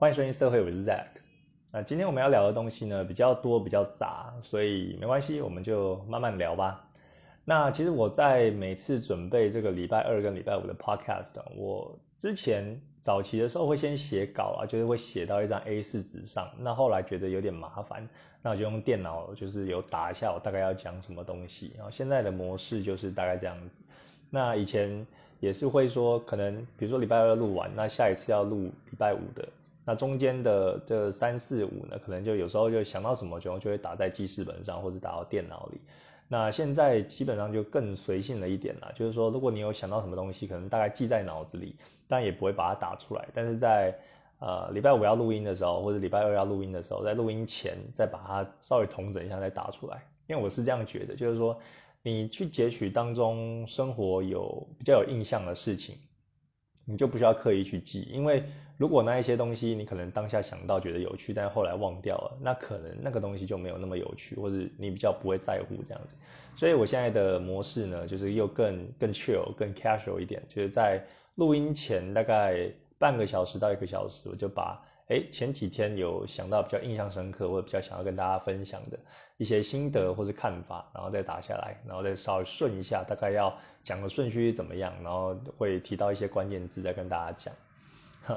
欢迎收听社会，我是 Zack。那今天我们要聊的东西呢比较多，比较杂，所以没关系，我们就慢慢聊吧。那其实我在每次准备这个礼拜二跟礼拜五的 Podcast，我之前早期的时候会先写稿啊，就是会写到一张 A4 纸上。那后来觉得有点麻烦，那我就用电脑，就是有打一下我大概要讲什么东西。然后现在的模式就是大概这样子。那以前也是会说，可能比如说礼拜二录完，那下一次要录礼拜五的。那中间的这三四五呢，可能就有时候就想到什么，就就会打在记事本上，或者打到电脑里。那现在基本上就更随性了一点啦，就是说，如果你有想到什么东西，可能大概记在脑子里，但也不会把它打出来。但是在呃礼拜五要录音的时候，或者礼拜二要录音的时候，在录音前再把它稍微统整一下再打出来。因为我是这样觉得，就是说，你去截取当中生活有比较有印象的事情，你就不需要刻意去记，因为。如果那一些东西你可能当下想到觉得有趣，但后来忘掉了，那可能那个东西就没有那么有趣，或者你比较不会在乎这样子。所以我现在的模式呢，就是又更更 chill、更 casual 一点，就是在录音前大概半个小时到一个小时，我就把哎前几天有想到比较印象深刻或者比较想要跟大家分享的一些心得或是看法，然后再打下来，然后再稍微顺一下，大概要讲的顺序怎么样，然后会提到一些关键字再跟大家讲。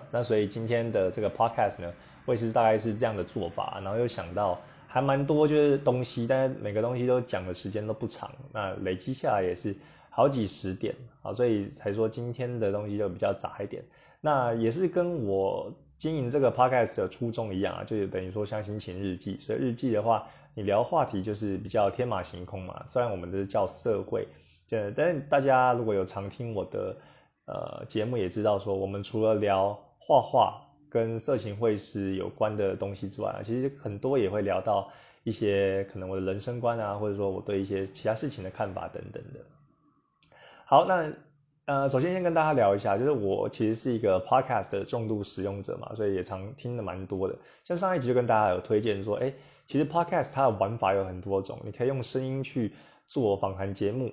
那所以今天的这个 podcast 呢，会是大概是这样的做法，然后又想到还蛮多就是东西，但是每个东西都讲的时间都不长，那累积下来也是好几十点啊，所以才说今天的东西就比较杂一点。那也是跟我经营这个 podcast 的初衷一样啊，就等于说像心情日记，所以日记的话，你聊话题就是比较天马行空嘛。虽然我们都是叫社会，对，但是大家如果有常听我的。呃，节目也知道说，我们除了聊画画跟色情会师有关的东西之外，其实很多也会聊到一些可能我的人生观啊，或者说我对一些其他事情的看法等等的。好，那呃，首先先跟大家聊一下，就是我其实是一个 podcast 的重度使用者嘛，所以也常听的蛮多的。像上一集就跟大家有推荐说，哎，其实 podcast 它的玩法有很多种，你可以用声音去做访谈节目。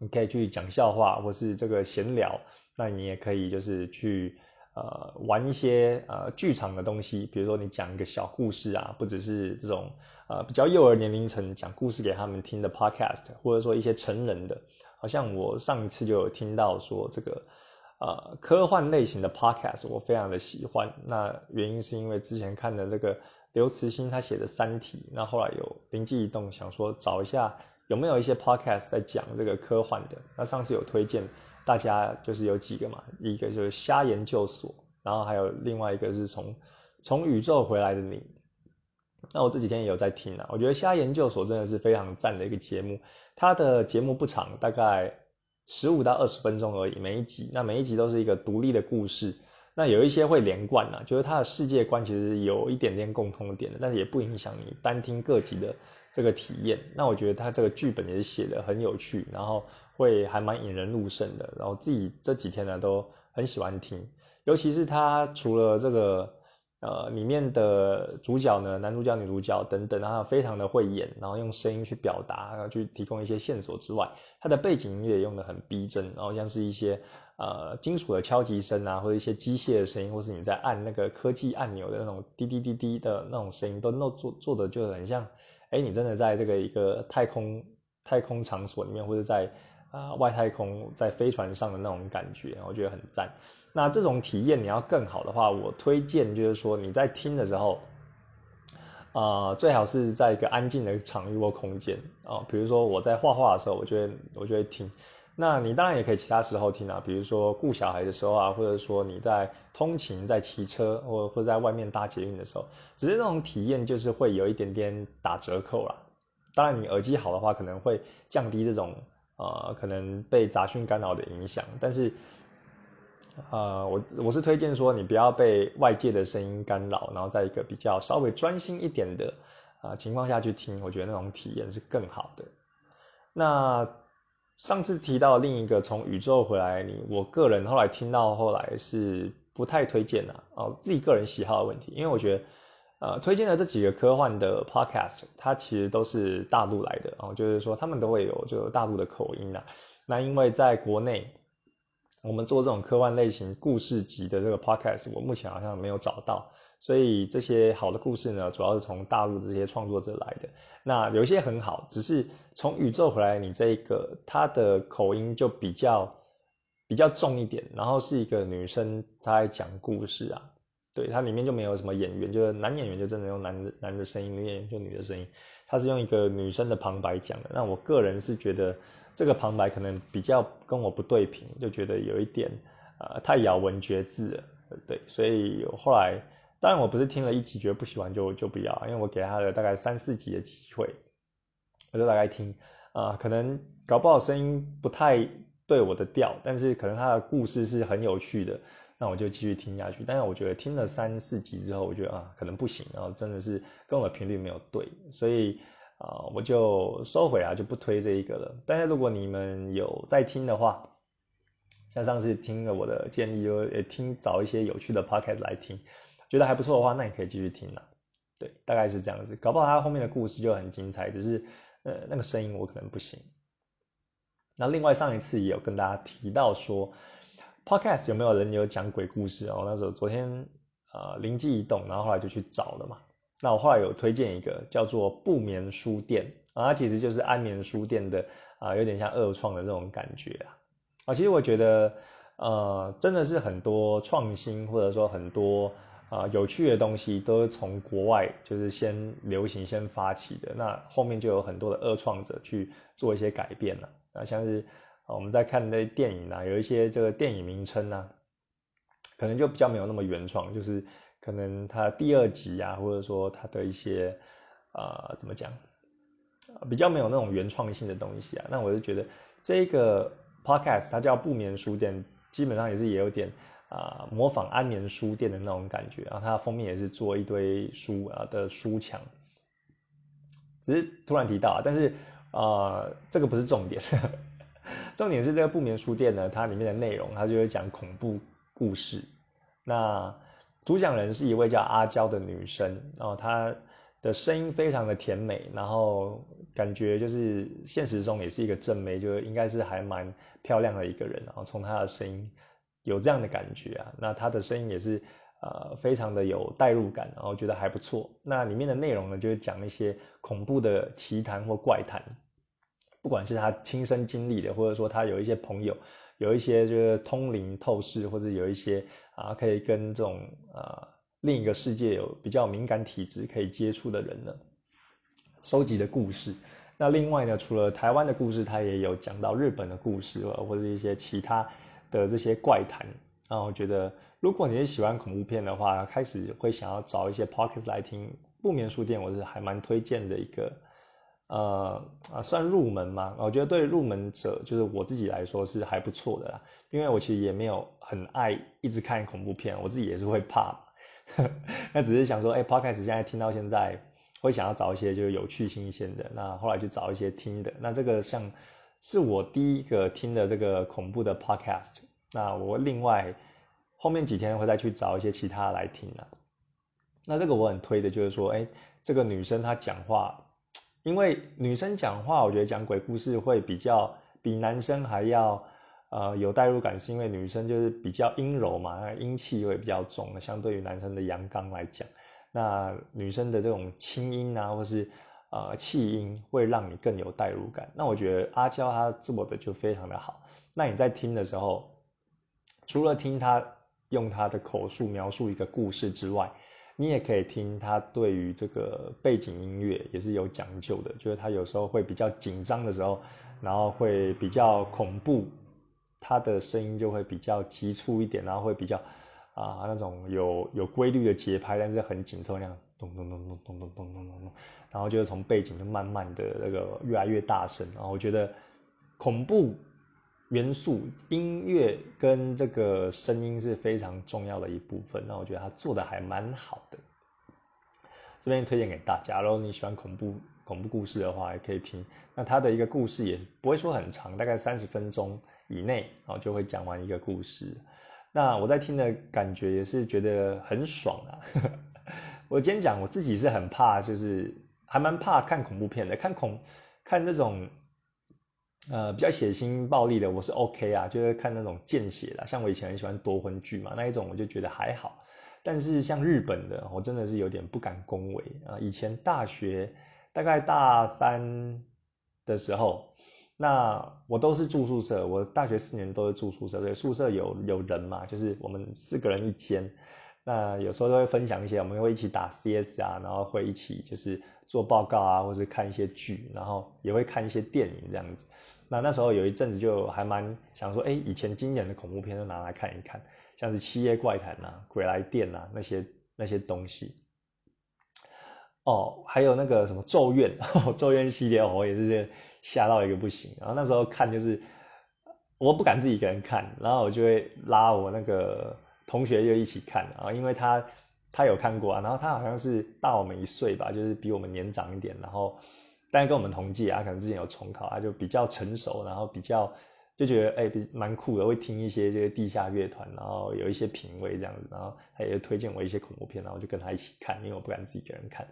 你可以去讲笑话，或是这个闲聊，那你也可以就是去呃玩一些呃剧场的东西，比如说你讲一个小故事啊，不只是这种呃比较幼儿年龄层讲故事给他们听的 podcast，或者说一些成人的，好像我上一次就有听到说这个呃科幻类型的 podcast，我非常的喜欢。那原因是因为之前看的这个刘慈欣他写的《三体》，那后来有灵机一动想说找一下。有没有一些 podcast 在讲这个科幻的？那上次有推荐大家，就是有几个嘛，一个就是虾研究所，然后还有另外一个是从从宇宙回来的你。那我这几天也有在听啊，我觉得虾研究所真的是非常赞的一个节目。它的节目不长，大概十五到二十分钟而已，每一集。那每一集都是一个独立的故事。那有一些会连贯啊，就是它的世界观其实有一点点共通点的，但是也不影响你单听各集的。这个体验，那我觉得他这个剧本也是写的很有趣，然后会还蛮引人入胜的。然后自己这几天呢都很喜欢听，尤其是他除了这个呃里面的主角呢，男主角、女主角等等，然后非常的会演，然后用声音去表达，然后去提供一些线索之外，他的背景音乐用的很逼真，然后像是一些呃金属的敲击声啊，或者一些机械的声音，或是你在按那个科技按钮的那种滴滴滴滴的那种声音，都弄做做的就很像。哎，你真的在这个一个太空太空场所里面，或者在啊外太空在飞船上的那种感觉，我觉得很赞。那这种体验你要更好的话，我推荐就是说你在听的时候，啊最好是在一个安静的场域或空间啊，比如说我在画画的时候，我觉得我就会听。那你当然也可以其他时候听啊，比如说顾小孩的时候啊，或者说你在通勤、在骑车，或或者在外面搭捷运的时候，只是那种体验就是会有一点点打折扣啦。当然，你耳机好的话，可能会降低这种呃可能被杂讯干扰的影响。但是，呃，我我是推荐说你不要被外界的声音干扰，然后在一个比较稍微专心一点的啊情况下去听，我觉得那种体验是更好的。那。上次提到另一个从宇宙回来你，我个人后来听到后来是不太推荐的哦，自己个人喜好的问题，因为我觉得，呃，推荐的这几个科幻的 podcast，它其实都是大陆来的哦，就是说他们都会有就大陆的口音呐。那因为在国内，我们做这种科幻类型故事集的这个 podcast，我目前好像没有找到。所以这些好的故事呢，主要是从大陆这些创作者来的。那有一些很好，只是从宇宙回来，你这个他的口音就比较比较重一点。然后是一个女生她在讲故事啊，对，它里面就没有什么演员，就是男演员就真的用男的男的声音，女演员就女的声音。他是用一个女生的旁白讲的。那我个人是觉得这个旁白可能比较跟我不对频，就觉得有一点呃太咬文嚼字了，对，所以后来。当然，我不是听了一集觉得不喜欢就就不要，因为我给他的大概三四集的机会，我就大概听啊，可能搞不好声音不太对我的调，但是可能他的故事是很有趣的，那我就继续听下去。但是我觉得听了三四集之后，我觉得啊，可能不行，然后真的是跟我的频率没有对，所以啊，我就收回啊，就不推这一个了。但是如果你们有在听的话，像上次听了我的建议，就也听找一些有趣的 podcast 来听。觉得还不错的话，那你可以继续听了。对，大概是这样子。搞不好他后面的故事就很精彩，只是呃那个声音我可能不行。那另外上一次也有跟大家提到说，podcast 有没有人有讲鬼故事哦？那时候昨天呃灵机一动，然后后来就去找了嘛。那我后来有推荐一个叫做不眠书店啊，它其实就是安眠书店的啊，有点像二创的那种感觉啊。啊，其实我觉得呃真的是很多创新，或者说很多。啊，有趣的东西都是从国外就是先流行、先发起的，那后面就有很多的二创者去做一些改变了。啊，像是我们在看那电影啊，有一些这个电影名称啊，可能就比较没有那么原创，就是可能它第二集啊，或者说它的一些啊，怎么讲，比较没有那种原创性的东西啊。那我就觉得这个 podcast 它叫不眠书店，基本上也是也有点。啊，模仿安眠书店的那种感觉然后，它封面也是做一堆书啊的书墙，只是突然提到，但是啊，这个不是重点，重点是这个不眠书店呢，它里面的内容，它就会讲恐怖故事。那主讲人是一位叫阿娇的女生，然后她的声音非常的甜美，然后感觉就是现实中也是一个正妹，就应该是还蛮漂亮的一个人，然后从她的声音。有这样的感觉啊，那他的声音也是呃非常的有代入感，然后觉得还不错。那里面的内容呢，就是讲一些恐怖的奇谈或怪谈，不管是他亲身经历的，或者说他有一些朋友，有一些就是通灵透视，或者有一些啊可以跟这种啊另一个世界有比较敏感体质可以接触的人呢，收集的故事。那另外呢，除了台湾的故事，他也有讲到日本的故事，或者一些其他。的这些怪谈，然后我觉得，如果你是喜欢恐怖片的话，开始会想要找一些 pocket 来听不眠书店，我是还蛮推荐的一个，呃啊，算入门嘛。我觉得对入门者，就是我自己来说是还不错的啦。因为我其实也没有很爱一直看恐怖片，我自己也是会怕。那只是想说，哎，pockets 现在听到现在，会想要找一些就是有趣新鲜的。那后来就找一些听的。那这个像。是我第一个听的这个恐怖的 podcast，那我另外后面几天会再去找一些其他来听啊。那这个我很推的就是说，哎，这个女生她讲话，因为女生讲话，我觉得讲鬼故事会比较比男生还要呃有代入感，是因为女生就是比较阴柔嘛，阴气会比较重，相对于男生的阳刚来讲，那女生的这种轻音啊，或是。呃，气音会让你更有代入感。那我觉得阿娇她做的就非常的好。那你在听的时候，除了听她用她的口述描述一个故事之外，你也可以听她对于这个背景音乐也是有讲究的。就是她有时候会比较紧张的时候，然后会比较恐怖，她的声音就会比较急促一点，然后会比较啊那种有有规律的节拍，但是很紧凑那样，咚咚咚咚咚咚咚咚咚咚。然后就是从背景就慢慢的那个越来越大声，然后我觉得恐怖元素音乐跟这个声音是非常重要的一部分，那我觉得他做的还蛮好的，这边推荐给大家。如果你喜欢恐怖恐怖故事的话，也可以听。那他的一个故事也不会说很长，大概三十分钟以内，然后就会讲完一个故事。那我在听的感觉也是觉得很爽啊。我今天讲我自己是很怕，就是。还蛮怕看恐怖片的，看恐看那种呃，比较血腥暴力的，我是 OK 啊，就是看那种见血的，像我以前很喜欢夺魂剧嘛，那一种我就觉得还好。但是像日本的，我真的是有点不敢恭维啊。以前大学大概大三的时候，那我都是住宿舍，我大学四年都是住宿舍，所以宿舍有有人嘛，就是我们四个人一间。那有时候都会分享一些，我们会一起打 CS 啊，然后会一起就是做报告啊，或者看一些剧，然后也会看一些电影这样子。那那时候有一阵子就还蛮想说，哎，以前经典的恐怖片都拿来看一看，像是《七夜怪谈》呐、《鬼来电》呐那些那些东西。哦，还有那个什么《咒怨》，《咒怨》系列我也是吓到一个不行。然后那时候看就是我不敢自己一个人看，然后我就会拉我那个同学就一起看啊，因为他他有看过啊，然后他好像是大我们一岁吧，就是比我们年长一点，然后。但跟我们同届啊，可能之前有重考啊，就比较成熟，然后比较就觉得哎，比蛮酷的，会听一些这个地下乐团，然后有一些品味这样子，然后他也推荐我一些恐怖片，然后就跟他一起看，因为我不敢自己一个人看，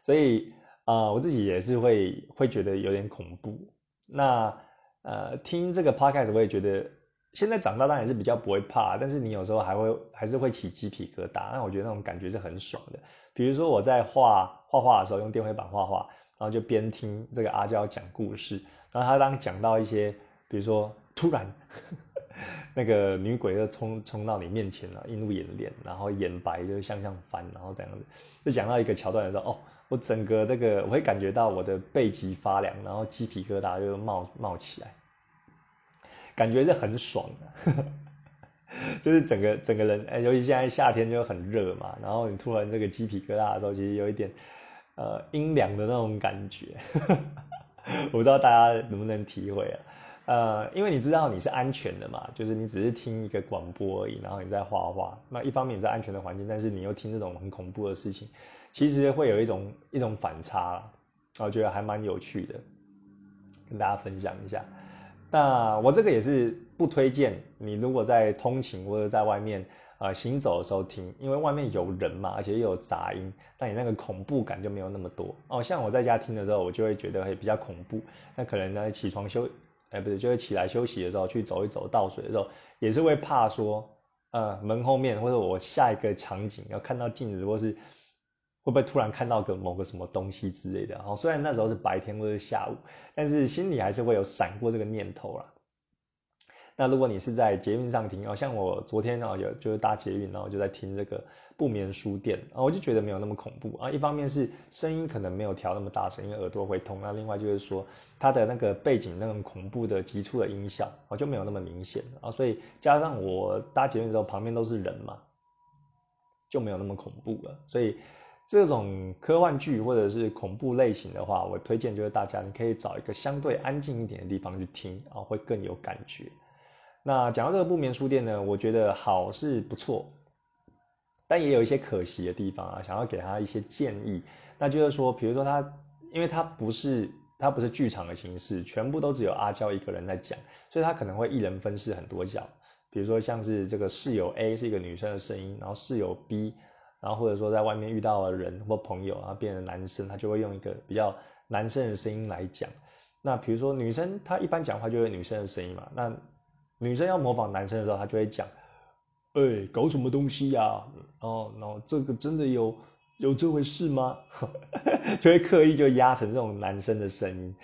所以啊，我自己也是会会觉得有点恐怖。那呃，听这个 podcast 我也觉得，现在长大当然是比较不会怕，但是你有时候还会还是会起鸡皮疙瘩，那我觉得那种感觉是很爽的。比如说我在画画画的时候，用电绘板画画，然后就边听这个阿娇讲故事，然后他当讲到一些，比如说突然 那个女鬼就冲冲到你面前了，映入眼帘，然后眼白就向上翻，然后这样子，就讲到一个桥段的时候，哦，我整个那个我会感觉到我的背脊发凉，然后鸡皮疙瘩就冒冒起来，感觉是很爽的。就是整个整个人，哎，尤其现在夏天就很热嘛，然后你突然这个鸡皮疙瘩的时候，其实有一点，呃，阴凉的那种感觉。我不知道大家能不能体会啊？呃，因为你知道你是安全的嘛，就是你只是听一个广播而已，然后你在画画，那一方面你在安全的环境，但是你又听这种很恐怖的事情，其实会有一种一种反差，我觉得还蛮有趣的，跟大家分享一下。那我这个也是不推荐你，如果在通勤或者在外面呃行走的时候听，因为外面有人嘛，而且又有杂音，那你那个恐怖感就没有那么多哦。像我在家听的时候，我就会觉得会比较恐怖。那可能呢起床休，哎不是，就会起来休息的时候去走一走倒水的时候，也是会怕说，呃门后面或者我下一个场景要看到镜子，或是。会不会突然看到个某个什么东西之类的？然后，虽然那时候是白天或者下午，但是心里还是会有闪过这个念头啦。那如果你是在捷运上听，哦，像我昨天哦有就是搭捷运，然后就在听这个不眠书店，啊，我就觉得没有那么恐怖啊。一方面是声音可能没有调那么大声，因为耳朵会痛；那另外就是说它的那个背景那种恐怖的急促的音效，哦就没有那么明显啊。所以加上我搭捷运的时候旁边都是人嘛，就没有那么恐怖了。所以。这种科幻剧或者是恐怖类型的话，我推荐就是大家你可以找一个相对安静一点的地方去听啊，会更有感觉。那讲到这个不眠书店呢，我觉得好是不错，但也有一些可惜的地方啊，想要给他一些建议。那就是说，比如说他，因为他不是他不是剧场的形式，全部都只有阿娇一个人在讲，所以他可能会一人分饰很多角。比如说像是这个室友 A 是一个女生的声音，然后室友 B。然后或者说在外面遇到了人或朋友，然后变成男生，他就会用一个比较男生的声音来讲。那比如说女生，她一般讲话就会女生的声音嘛。那女生要模仿男生的时候，她就会讲：“哎，搞什么东西呀？哦，然后这个真的有有这回事吗？” 就会刻意就压成这种男生的声音。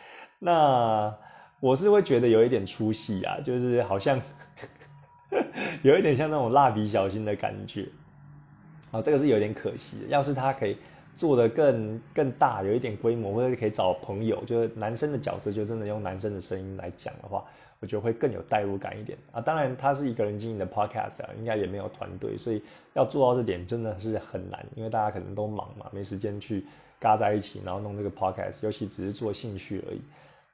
那我是会觉得有一点出戏啊，就是好像 有一点像那种蜡笔小新的感觉。啊，这个是有点可惜的。要是他可以做的更更大，有一点规模，或者可以找朋友，就是男生的角色，就真的用男生的声音来讲的话，我觉得会更有代入感一点啊。当然，他是一个人经营的 podcast 啊，应该也没有团队，所以要做到这点真的是很难，因为大家可能都忙嘛，没时间去嘎在一起，然后弄这个 podcast，尤其只是做兴趣而已。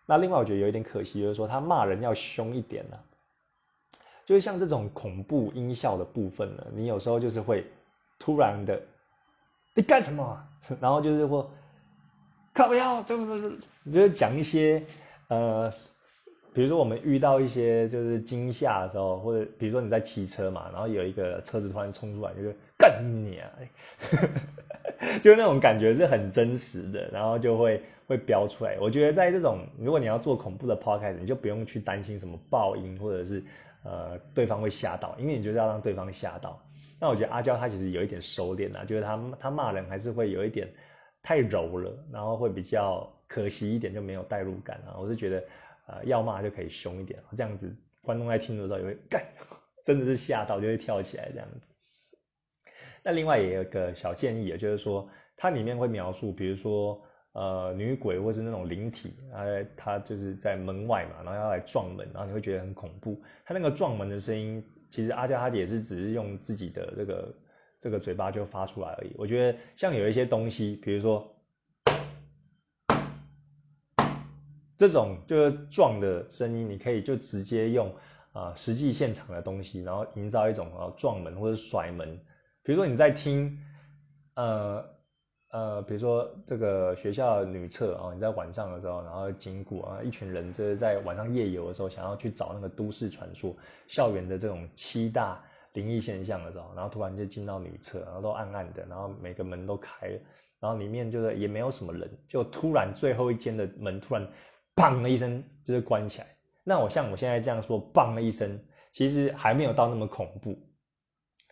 那另外，我觉得有一点可惜，就是说他骂人要凶一点呢，就是像这种恐怖音效的部分呢，你有时候就是会。突然的，你干什么？然后就是说，靠腰，这这这，就是讲一些呃，比如说我们遇到一些就是惊吓的时候，或者比如说你在骑车嘛，然后有一个车子突然冲出来，就是干你啊！就那种感觉是很真实的，然后就会会飙出来。我觉得在这种如果你要做恐怖的 podcast，你就不用去担心什么爆音或者是呃对方会吓到，因为你就是要让对方吓到。那我觉得阿娇她其实有一点收敛啊，就是她她骂人还是会有一点太柔了，然后会比较可惜一点，就没有代入感啊。我是觉得呃要骂就可以凶一点，这样子观众在听的时候也会干，真的是吓到就会跳起来这样子。那另外也有个小建议，也就是说，它里面会描述，比如说，呃，女鬼或是那种灵体，啊，它就是在门外嘛，然后要来撞门，然后你会觉得很恐怖。它那个撞门的声音，其实阿加哈也是只是用自己的这个这个嘴巴就发出来而已。我觉得像有一些东西，比如说这种就是撞的声音，你可以就直接用啊实际现场的东西，然后营造一种啊撞门或者甩门。比如说你在听，呃呃，比如说这个学校女厕啊，你在晚上的时候，然后经过啊，一群人就是在晚上夜游的时候，想要去找那个都市传说、校园的这种七大灵异现象的时候，然后突然就进到女厕，然后都暗暗的，然后每个门都开，然后里面就是也没有什么人，就突然最后一间的门突然砰的一声就是关起来。那我像我现在这样说，砰的一声，其实还没有到那么恐怖。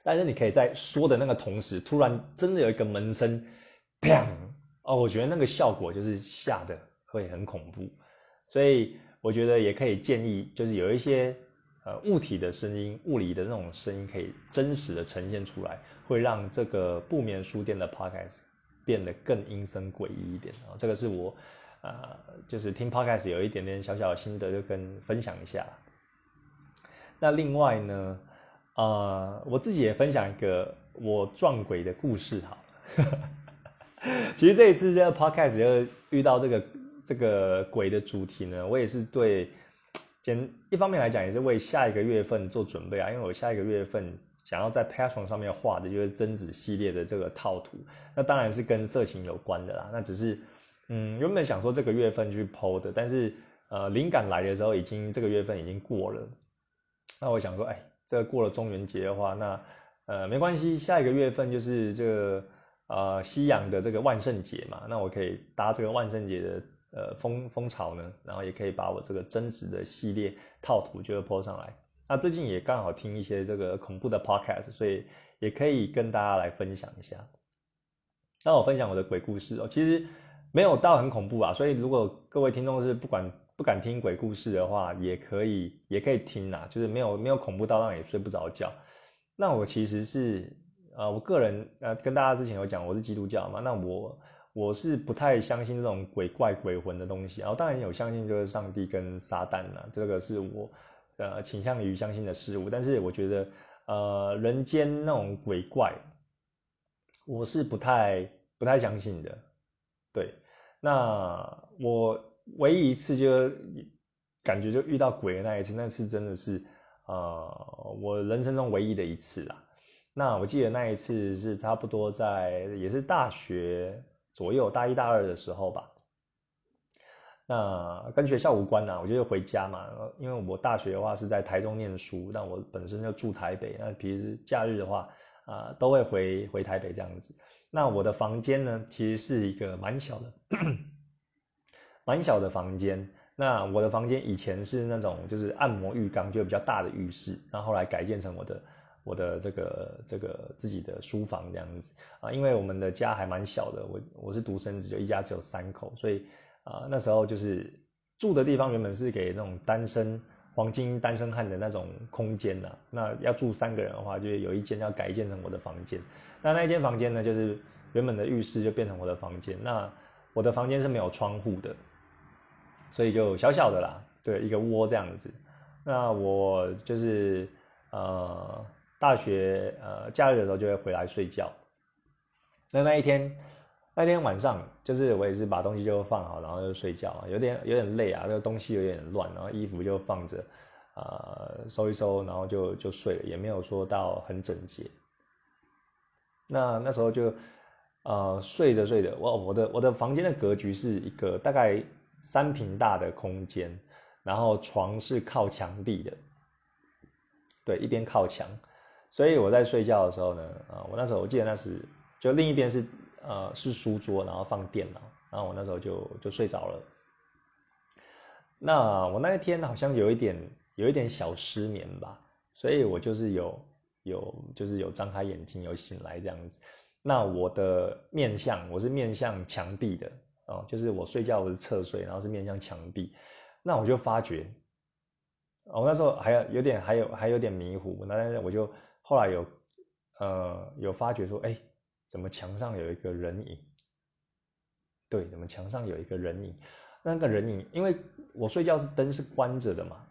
但是你可以在说的那个同时，突然真的有一个门声，砰！哦，我觉得那个效果就是吓得会很恐怖，所以我觉得也可以建议，就是有一些呃物体的声音、物理的那种声音，可以真实的呈现出来，会让这个不眠书店的 podcast 变得更阴森诡异一点啊。这个是我呃，就是听 podcast 有一点点小小的心得，就跟分享一下。那另外呢？啊，我自己也分享一个我撞鬼的故事哈。其实这一次这个 podcast 又遇到这个这个鬼的主题呢，我也是对，简一方面来讲也是为下一个月份做准备啊，因为我下一个月份想要在 Patreon 上面画的就是贞子系列的这个套图，那当然是跟色情有关的啦。那只是嗯原本想说这个月份去剖的，但是呃灵感来的时候已经这个月份已经过了，那我想说哎。这过了中元节的话，那呃没关系，下一个月份就是这个呃西洋的这个万圣节嘛，那我可以搭这个万圣节的呃风风潮呢，然后也可以把我这个增值的系列套图就 po 上来。那最近也刚好听一些这个恐怖的 podcast，所以也可以跟大家来分享一下。那我分享我的鬼故事哦，其实没有到很恐怖啊，所以如果各位听众是不管。不敢听鬼故事的话，也可以，也可以听呐，就是没有没有恐怖到让你睡不着觉。那我其实是，呃，我个人呃跟大家之前有讲，我是基督教嘛，那我我是不太相信这种鬼怪鬼魂的东西，然后当然有相信就是上帝跟撒旦呐，这个是我呃倾向于相信的事物，但是我觉得呃人间那种鬼怪，我是不太不太相信的。对，那我。唯一一次就感觉就遇到鬼的那一次，那次真的是呃我人生中唯一的一次啦。那我记得那一次是差不多在也是大学左右，大一大二的时候吧。那跟学校无关呐，我就是回家嘛，因为我大学的话是在台中念书，但我本身就住台北，那平时假日的话啊都会回回台北这样子。那我的房间呢，其实是一个蛮小的。蛮小的房间，那我的房间以前是那种就是按摩浴缸，就比较大的浴室，然后来改建成我的我的这个这个自己的书房这样子啊，因为我们的家还蛮小的，我我是独生子，就一家只有三口，所以啊那时候就是住的地方原本是给那种单身黄金单身汉的那种空间呐，那要住三个人的话，就有一间要改建成我的房间，那那一间房间呢，就是原本的浴室就变成我的房间，那我的房间是没有窗户的。所以就小小的啦，对，一个窝这样子。那我就是呃，大学呃假日的时候就会回来睡觉。那那一天那天晚上，就是我也是把东西就放好，然后就睡觉，有点有点累啊，那个东西有点乱，然后衣服就放着，呃，收一收，然后就就睡了，也没有说到很整洁。那那时候就呃睡着睡着，我我的我的房间的格局是一个大概。三平大的空间，然后床是靠墙壁的，对，一边靠墙，所以我在睡觉的时候呢，啊，我那时候我记得那时就另一边是呃是书桌，然后放电脑，然后我那时候就就睡着了。那我那一天好像有一点有一点小失眠吧，所以我就是有有就是有张开眼睛有醒来这样子。那我的面向我是面向墙壁的哦，就是我睡觉我是侧睡，然后是面向墙壁。那我就发觉，我那时候还有有点还有还有点迷糊，那我就后来有呃有发觉说，哎，怎么墙上有一个人影？对，怎么墙上有一个人影？那个人影，因为我睡觉是灯是关着的嘛，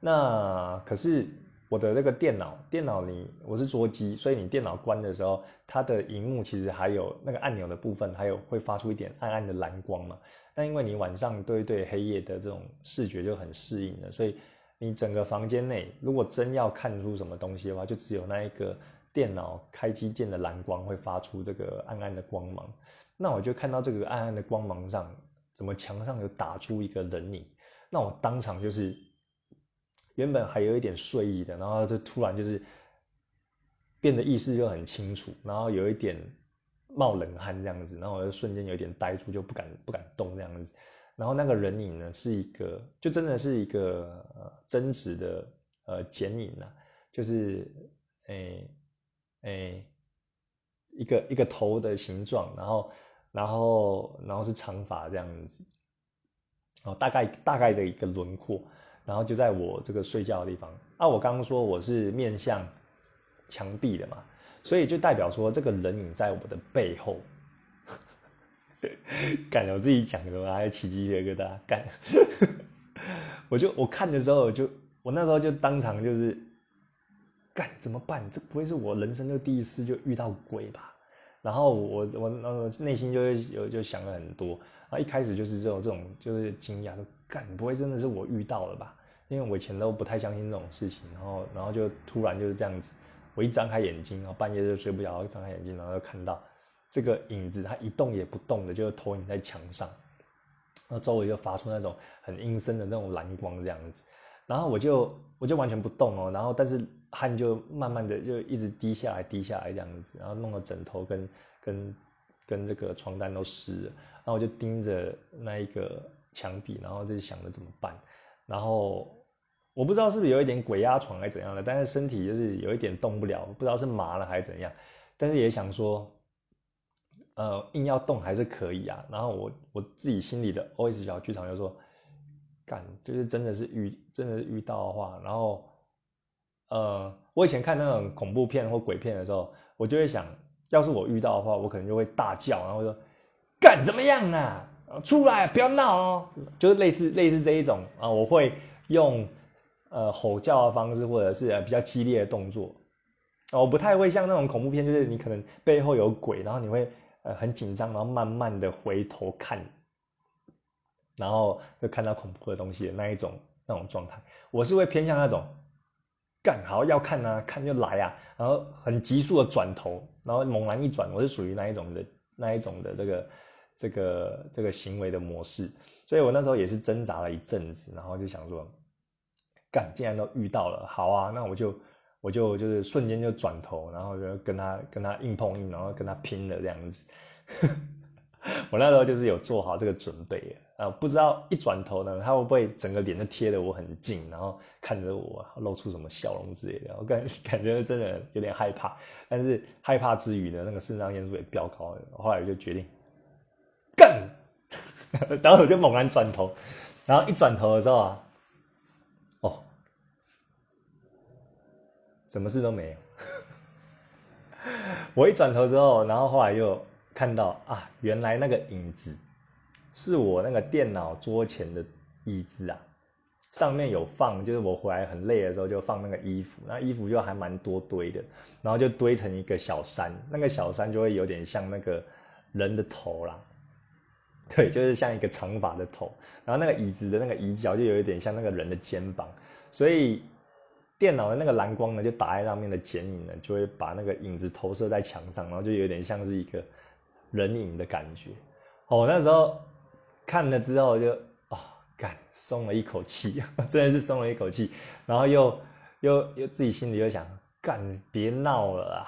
那可是我的那个电脑，电脑你我是桌机，所以你电脑关的时候，它的荧幕其实还有那个按钮的部分，还有会发出一点暗暗的蓝光嘛。但因为你晚上对对黑夜的这种视觉就很适应了，所以你整个房间内如果真要看出什么东西的话，就只有那一个电脑开机键的蓝光会发出这个暗暗的光芒。那我就看到这个暗暗的光芒上。怎么墙上有打出一个人影？那我当场就是原本还有一点睡意的，然后就突然就是变得意识就很清楚，然后有一点冒冷汗这样子，然后我就瞬间有点呆住，就不敢不敢动这样子。然后那个人影呢，是一个就真的是一个呃真实的呃剪影啊，就是诶诶一个一个头的形状，然后。然后，然后是长发这样子，哦，大概大概的一个轮廓，然后就在我这个睡觉的地方。啊，我刚刚说我是面向墙壁的嘛，所以就代表说这个人影在我的背后。干，我自己讲的，我还起鸡皮疙瘩。干，我就我看的时候，就我那时候就当场就是，干怎么办？这不会是我人生就第一次就遇到鬼吧？然后我我呃内心就会有就想了很多啊，一开始就是这种这种就是惊讶，说干不会真的是我遇到了吧？因为我以前都不太相信这种事情，然后然后就突然就是这样子，我一张开眼睛，然后半夜就睡不着，张开眼睛，然后就看到这个影子，它一动也不动的，就投影在墙上，然后周围就发出那种很阴森的那种蓝光这样子，然后我就我就完全不动哦，然后但是。汗就慢慢的就一直滴下来，滴下来这样子，然后弄得枕头跟跟跟这个床单都湿了，然后我就盯着那一个墙壁，然后就想着怎么办，然后我不知道是不是有一点鬼压床还是怎样的，但是身体就是有一点动不了，不知道是麻了还是怎样，但是也想说，呃，硬要动还是可以啊，然后我我自己心里的 OS 小剧场就说，干，就是真的是遇真的是遇到的话，然后。呃，我以前看那种恐怖片或鬼片的时候，我就会想，要是我遇到的话，我可能就会大叫，然后说，干怎么样啊？出来，不要闹哦，就是类似类似这一种啊，我会用呃吼叫的方式，或者是比较激烈的动作。我不太会像那种恐怖片，就是你可能背后有鬼，然后你会呃很紧张，然后慢慢的回头看，然后就看到恐怖的东西的那一种那种状态。我是会偏向那种。干好要看啊，看就来啊，然后很急速的转头，然后猛然一转，我是属于那一种的那一种的这个这个这个行为的模式，所以我那时候也是挣扎了一阵子，然后就想说，干既然都遇到了，好啊，那我就我就就是瞬间就转头，然后就跟他跟他硬碰硬，然后跟他拼了这样子。我那时候就是有做好这个准备啊，不知道一转头呢，他会不会整个脸就贴得我很近，然后看着我露出什么笑容之类的，我感 感觉真的有点害怕。但是害怕之余呢，那个肾上腺素也飙高了。后来就决定干，然后我就猛然转头，然后一转头的时候啊，哦，什么事都没有。我一转头之后，然后后来又。看到啊，原来那个影子是我那个电脑桌前的椅子啊，上面有放，就是我回来很累的时候就放那个衣服，那衣服就还蛮多堆的，然后就堆成一个小山，那个小山就会有点像那个人的头啦，对，就是像一个长发的头，然后那个椅子的那个椅脚就有一点像那个人的肩膀，所以电脑的那个蓝光呢，就打在上面的剪影呢，就会把那个影子投射在墙上，然后就有点像是一个。人影的感觉，哦，那时候看了之后就啊，干松了一口气，真的是松了一口气，然后又又又自己心里又想，干别闹了啊，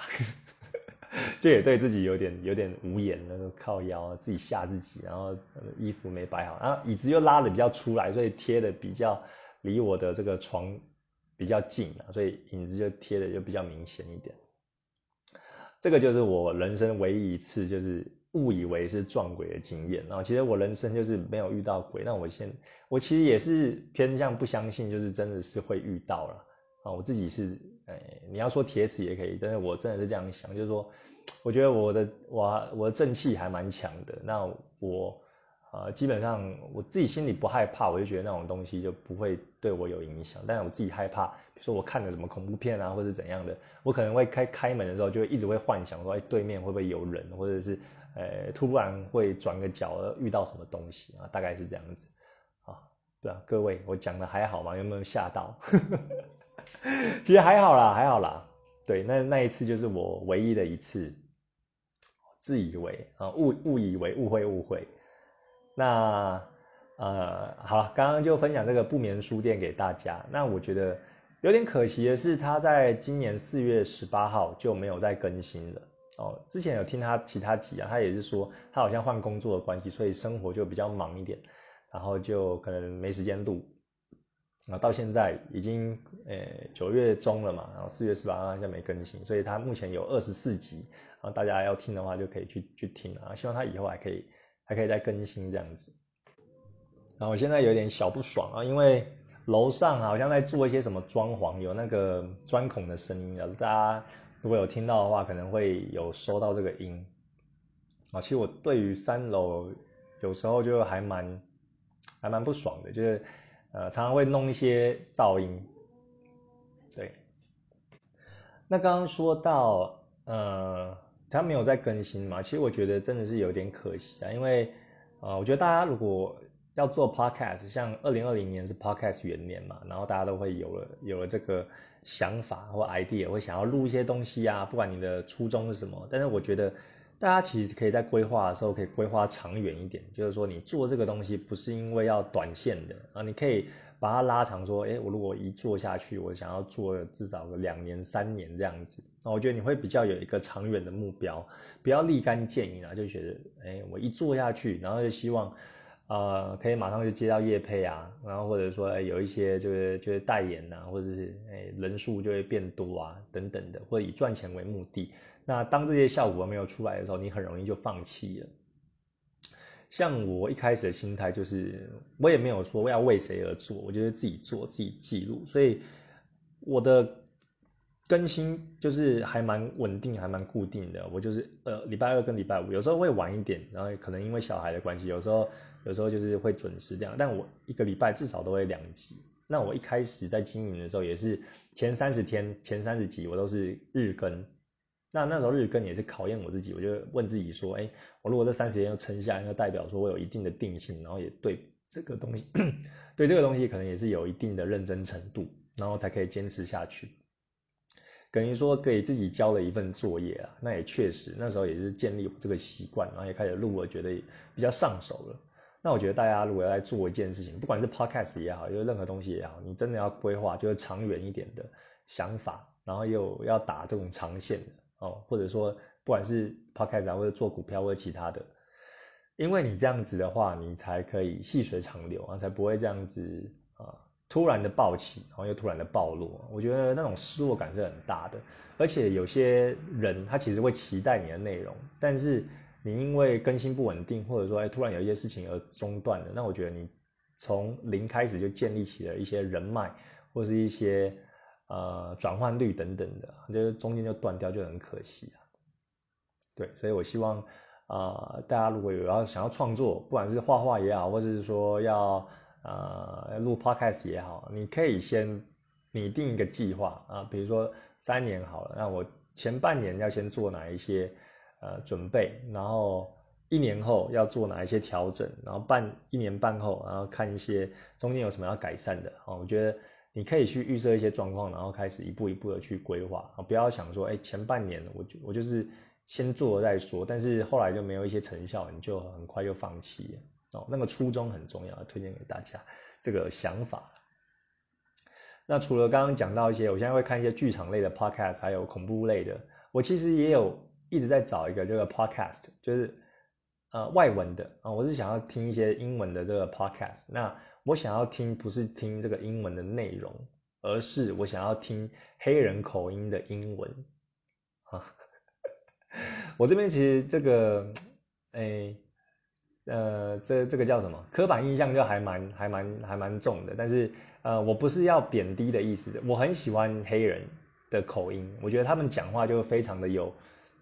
就也对自己有点有点无言那个靠腰，自己吓自己，然后衣服没摆好，然后椅子又拉的比较出来，所以贴的比较离我的这个床比较近啊，所以影子就贴的就比较明显一点。这个就是我人生唯一一次就是误以为是撞鬼的经验然后。其实我人生就是没有遇到鬼，那我现我其实也是偏向不相信，就是真的是会遇到了啊。我自己是，哎，你要说铁齿也可以，但是我真的是这样想，就是说，我觉得我的我我的正气还蛮强的。那我呃基本上我自己心里不害怕，我就觉得那种东西就不会对我有影响。但是我自己害怕。比如说我看了什么恐怖片啊，或者怎样的，我可能会开开门的时候，就一直会幻想说，哎，对面会不会有人，或者是，呃，突然会转个角遇到什么东西啊？大概是这样子，啊，对啊，各位，我讲的还好吗？有没有吓到？其实还好啦，还好啦。对，那那一次就是我唯一的一次，自以为啊，误误以为误会误会。那呃，好了，刚刚就分享这个不眠书店给大家。那我觉得。有点可惜的是，他在今年四月十八号就没有再更新了哦。之前有听他其他集啊，他也是说他好像换工作的关系，所以生活就比较忙一点，然后就可能没时间录。啊，到现在已经呃九月中了嘛，然后四月十八号现在没更新，所以他目前有二十四集，然后大家要听的话就可以去去听啊。希望他以后还可以还可以再更新这样子。然后我现在有点小不爽啊，因为。楼上好像在做一些什么装潢，有那个钻孔的声音。大家如果有听到的话，可能会有收到这个音。啊，其实我对于三楼有时候就还蛮还蛮不爽的，就是呃常常会弄一些噪音。对。那刚刚说到呃他没有在更新嘛，其实我觉得真的是有点可惜啊，因为呃我觉得大家如果要做 podcast，像二零二零年是 podcast 元年嘛，然后大家都会有了有了这个想法或 idea，会想要录一些东西啊，不管你的初衷是什么，但是我觉得大家其实可以在规划的时候可以规划长远一点，就是说你做这个东西不是因为要短线的啊，你可以把它拉长，说，诶，我如果一做下去，我想要做至少个两年三年这样子，那我觉得你会比较有一个长远的目标，不要立竿见影啊，就觉得，诶，我一做下去，然后就希望。呃，可以马上就接到业配啊，然后或者说有一些就是就是代言呐，或者是哎人数就会变多啊等等的，或者以赚钱为目的。那当这些效果没有出来的时候，你很容易就放弃了。像我一开始的心态就是，我也没有说要为谁而做，我就是自己做自己记录，所以我的更新就是还蛮稳定，还蛮固定的。我就是呃礼拜二跟礼拜五，有时候会晚一点，然后可能因为小孩的关系，有时候。有时候就是会准时这样，但我一个礼拜至少都会两集。那我一开始在经营的时候，也是前三十天、前三十集我都是日更。那那时候日更也是考验我自己，我就问自己说：，哎，我如果这三十天要撑下，那代表说我有一定的定性，然后也对这个东西，对这个东西可能也是有一定的认真程度，然后才可以坚持下去。等于说给自己交了一份作业啊，那也确实那时候也是建立这个习惯，然后也开始录了，觉得比较上手了。那我觉得大家如果要来做一件事情，不管是 podcast 也好，就是任何东西也好，你真的要规划就是长远一点的想法，然后又要打这种长线的哦，或者说不管是 podcast 啊，或者做股票或者其他的，因为你这样子的话，你才可以细水长流啊，才不会这样子啊突然的暴起，然后又突然的暴落。我觉得那种失落感是很大的，而且有些人他其实会期待你的内容，但是。你因为更新不稳定，或者说哎突然有一些事情而中断了，那我觉得你从零开始就建立起了一些人脉，或是一些呃转换率等等的，就是中间就断掉就很可惜啊。对，所以我希望啊大家如果有要想要创作，不管是画画也好，或者是说要呃录 podcast 也好，你可以先拟定一个计划啊，比如说三年好了，那我前半年要先做哪一些。呃，准备，然后一年后要做哪一些调整，然后半一年半后，然后看一些中间有什么要改善的啊。我觉得你可以去预设一些状况，然后开始一步一步的去规划啊，不要想说，哎，前半年我就我就是先做了再说，但是后来就没有一些成效，你就很快就放弃了哦。那个初衷很重要，推荐给大家这个想法。那除了刚刚讲到一些，我现在会看一些剧场类的 podcast，还有恐怖类的，我其实也有。一直在找一个这个 podcast，就是呃外文的啊，我是想要听一些英文的这个 podcast。那我想要听不是听这个英文的内容，而是我想要听黑人口音的英文啊。我这边其实这个，哎，呃，这这个叫什么？刻板印象就还蛮还蛮还蛮重的。但是呃，我不是要贬低的意思，我很喜欢黑人的口音，我觉得他们讲话就非常的有，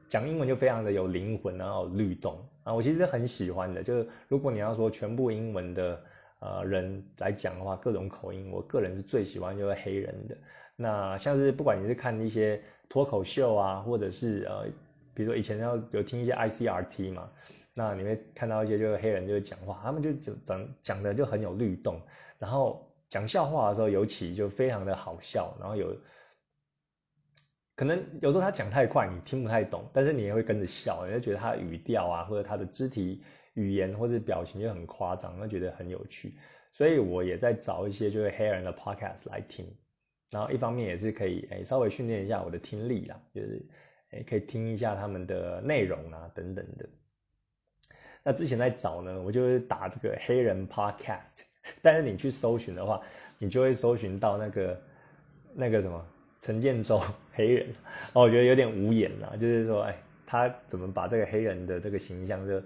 讲英文就非常的有灵魂，然后律动啊，我其实很喜欢的。就是如果你要说全部英文的呃人来讲的话，各种口音，我个人是最喜欢就是黑人的。那像是不管你是看一些脱口秀啊，或者是呃。比如说以前要有听一些 ICRT 嘛，那你会看到一些就是黑人就是讲话，他们就就讲讲的就很有律动，然后讲笑话的时候尤其就非常的好笑，然后有可能有时候他讲太快你听不太懂，但是你也会跟着笑，你就觉得他的语调啊或者他的肢体语言或者表情就很夸张，会觉得很有趣，所以我也在找一些就是黑人的 podcast 来听，然后一方面也是可以诶稍微训练一下我的听力啦，就是。哎，可以听一下他们的内容啊，等等的。那之前在找呢，我就是打这个黑人 podcast，但是你去搜寻的话，你就会搜寻到那个那个什么陈建州 黑人，哦，我觉得有点无言了，就是说，哎，他怎么把这个黑人的这个形象就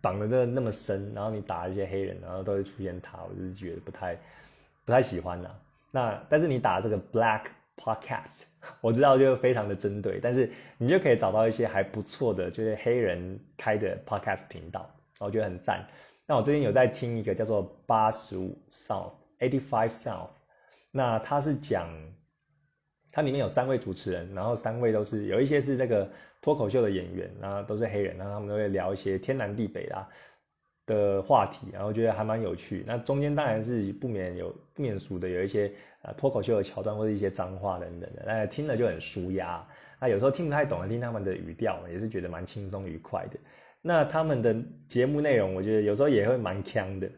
绑的这那么深，然后你打一些黑人，然后都会出现他，我就是觉得不太不太喜欢呐。那但是你打这个 black。Podcast，我知道就非常的针对，但是你就可以找到一些还不错的，就是黑人开的 Podcast 频道，我觉得很赞。那我最近有在听一个叫做八十五 South，Eighty Five South，那它是讲，它里面有三位主持人，然后三位都是有一些是那个脱口秀的演员，然后都是黑人，然后他们都会聊一些天南地北啦。的话题，然后觉得还蛮有趣。那中间当然是不免有不免俗的，有一些呃脱口秀的桥段或者一些脏话等等的，那听了就很舒压。那有时候听不太懂，听他们的语调也是觉得蛮轻松愉快的。那他们的节目内容，我觉得有时候也会蛮腔的，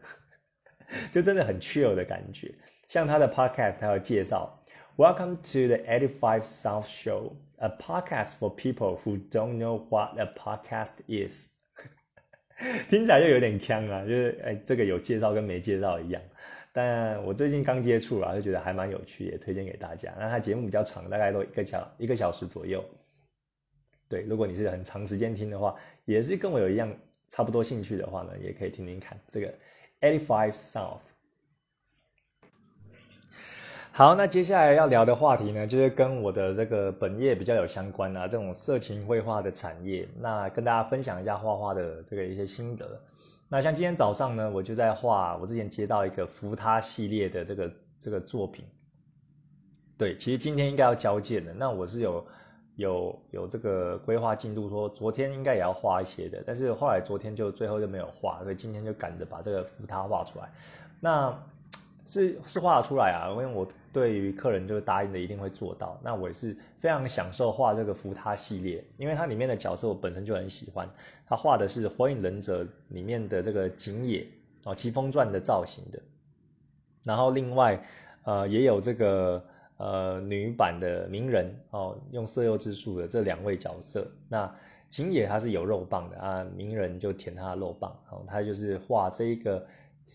就真的很 chill 的感觉。像他的 podcast，他有介绍，Welcome to the Eighty Five South Show，a podcast for people who don't know what a podcast is。听起来就有点呛啊，就是哎，这个有介绍跟没介绍一样。但我最近刚接触啊，就觉得还蛮有趣，也推荐给大家。那它节目比较长，大概都一个小一个小时左右。对，如果你是很长时间听的话，也是跟我有一样差不多兴趣的话呢，也可以听听看这个 Eighty Five South。好，那接下来要聊的话题呢，就是跟我的这个本业比较有相关啊，这种色情绘画的产业。那跟大家分享一下画画的这个一些心得。那像今天早上呢，我就在画，我之前接到一个扶他系列的这个这个作品。对，其实今天应该要交件的，那我是有有有这个规划进度，说昨天应该也要画一些的，但是后来昨天就最后就没有画，所以今天就赶着把这个扶他画出来。那是是画得出来啊，因为我对于客人就答应的一定会做到。那我也是非常享受画这个扶他系列，因为它里面的角色我本身就很喜欢。他画的是《火影忍者》里面的这个井野哦，疾风传的造型的。然后另外呃也有这个呃女版的鸣人哦，用色诱之术的这两位角色。那井野他是有肉棒的啊，鸣人就舔他的肉棒。哦，他就是画这一个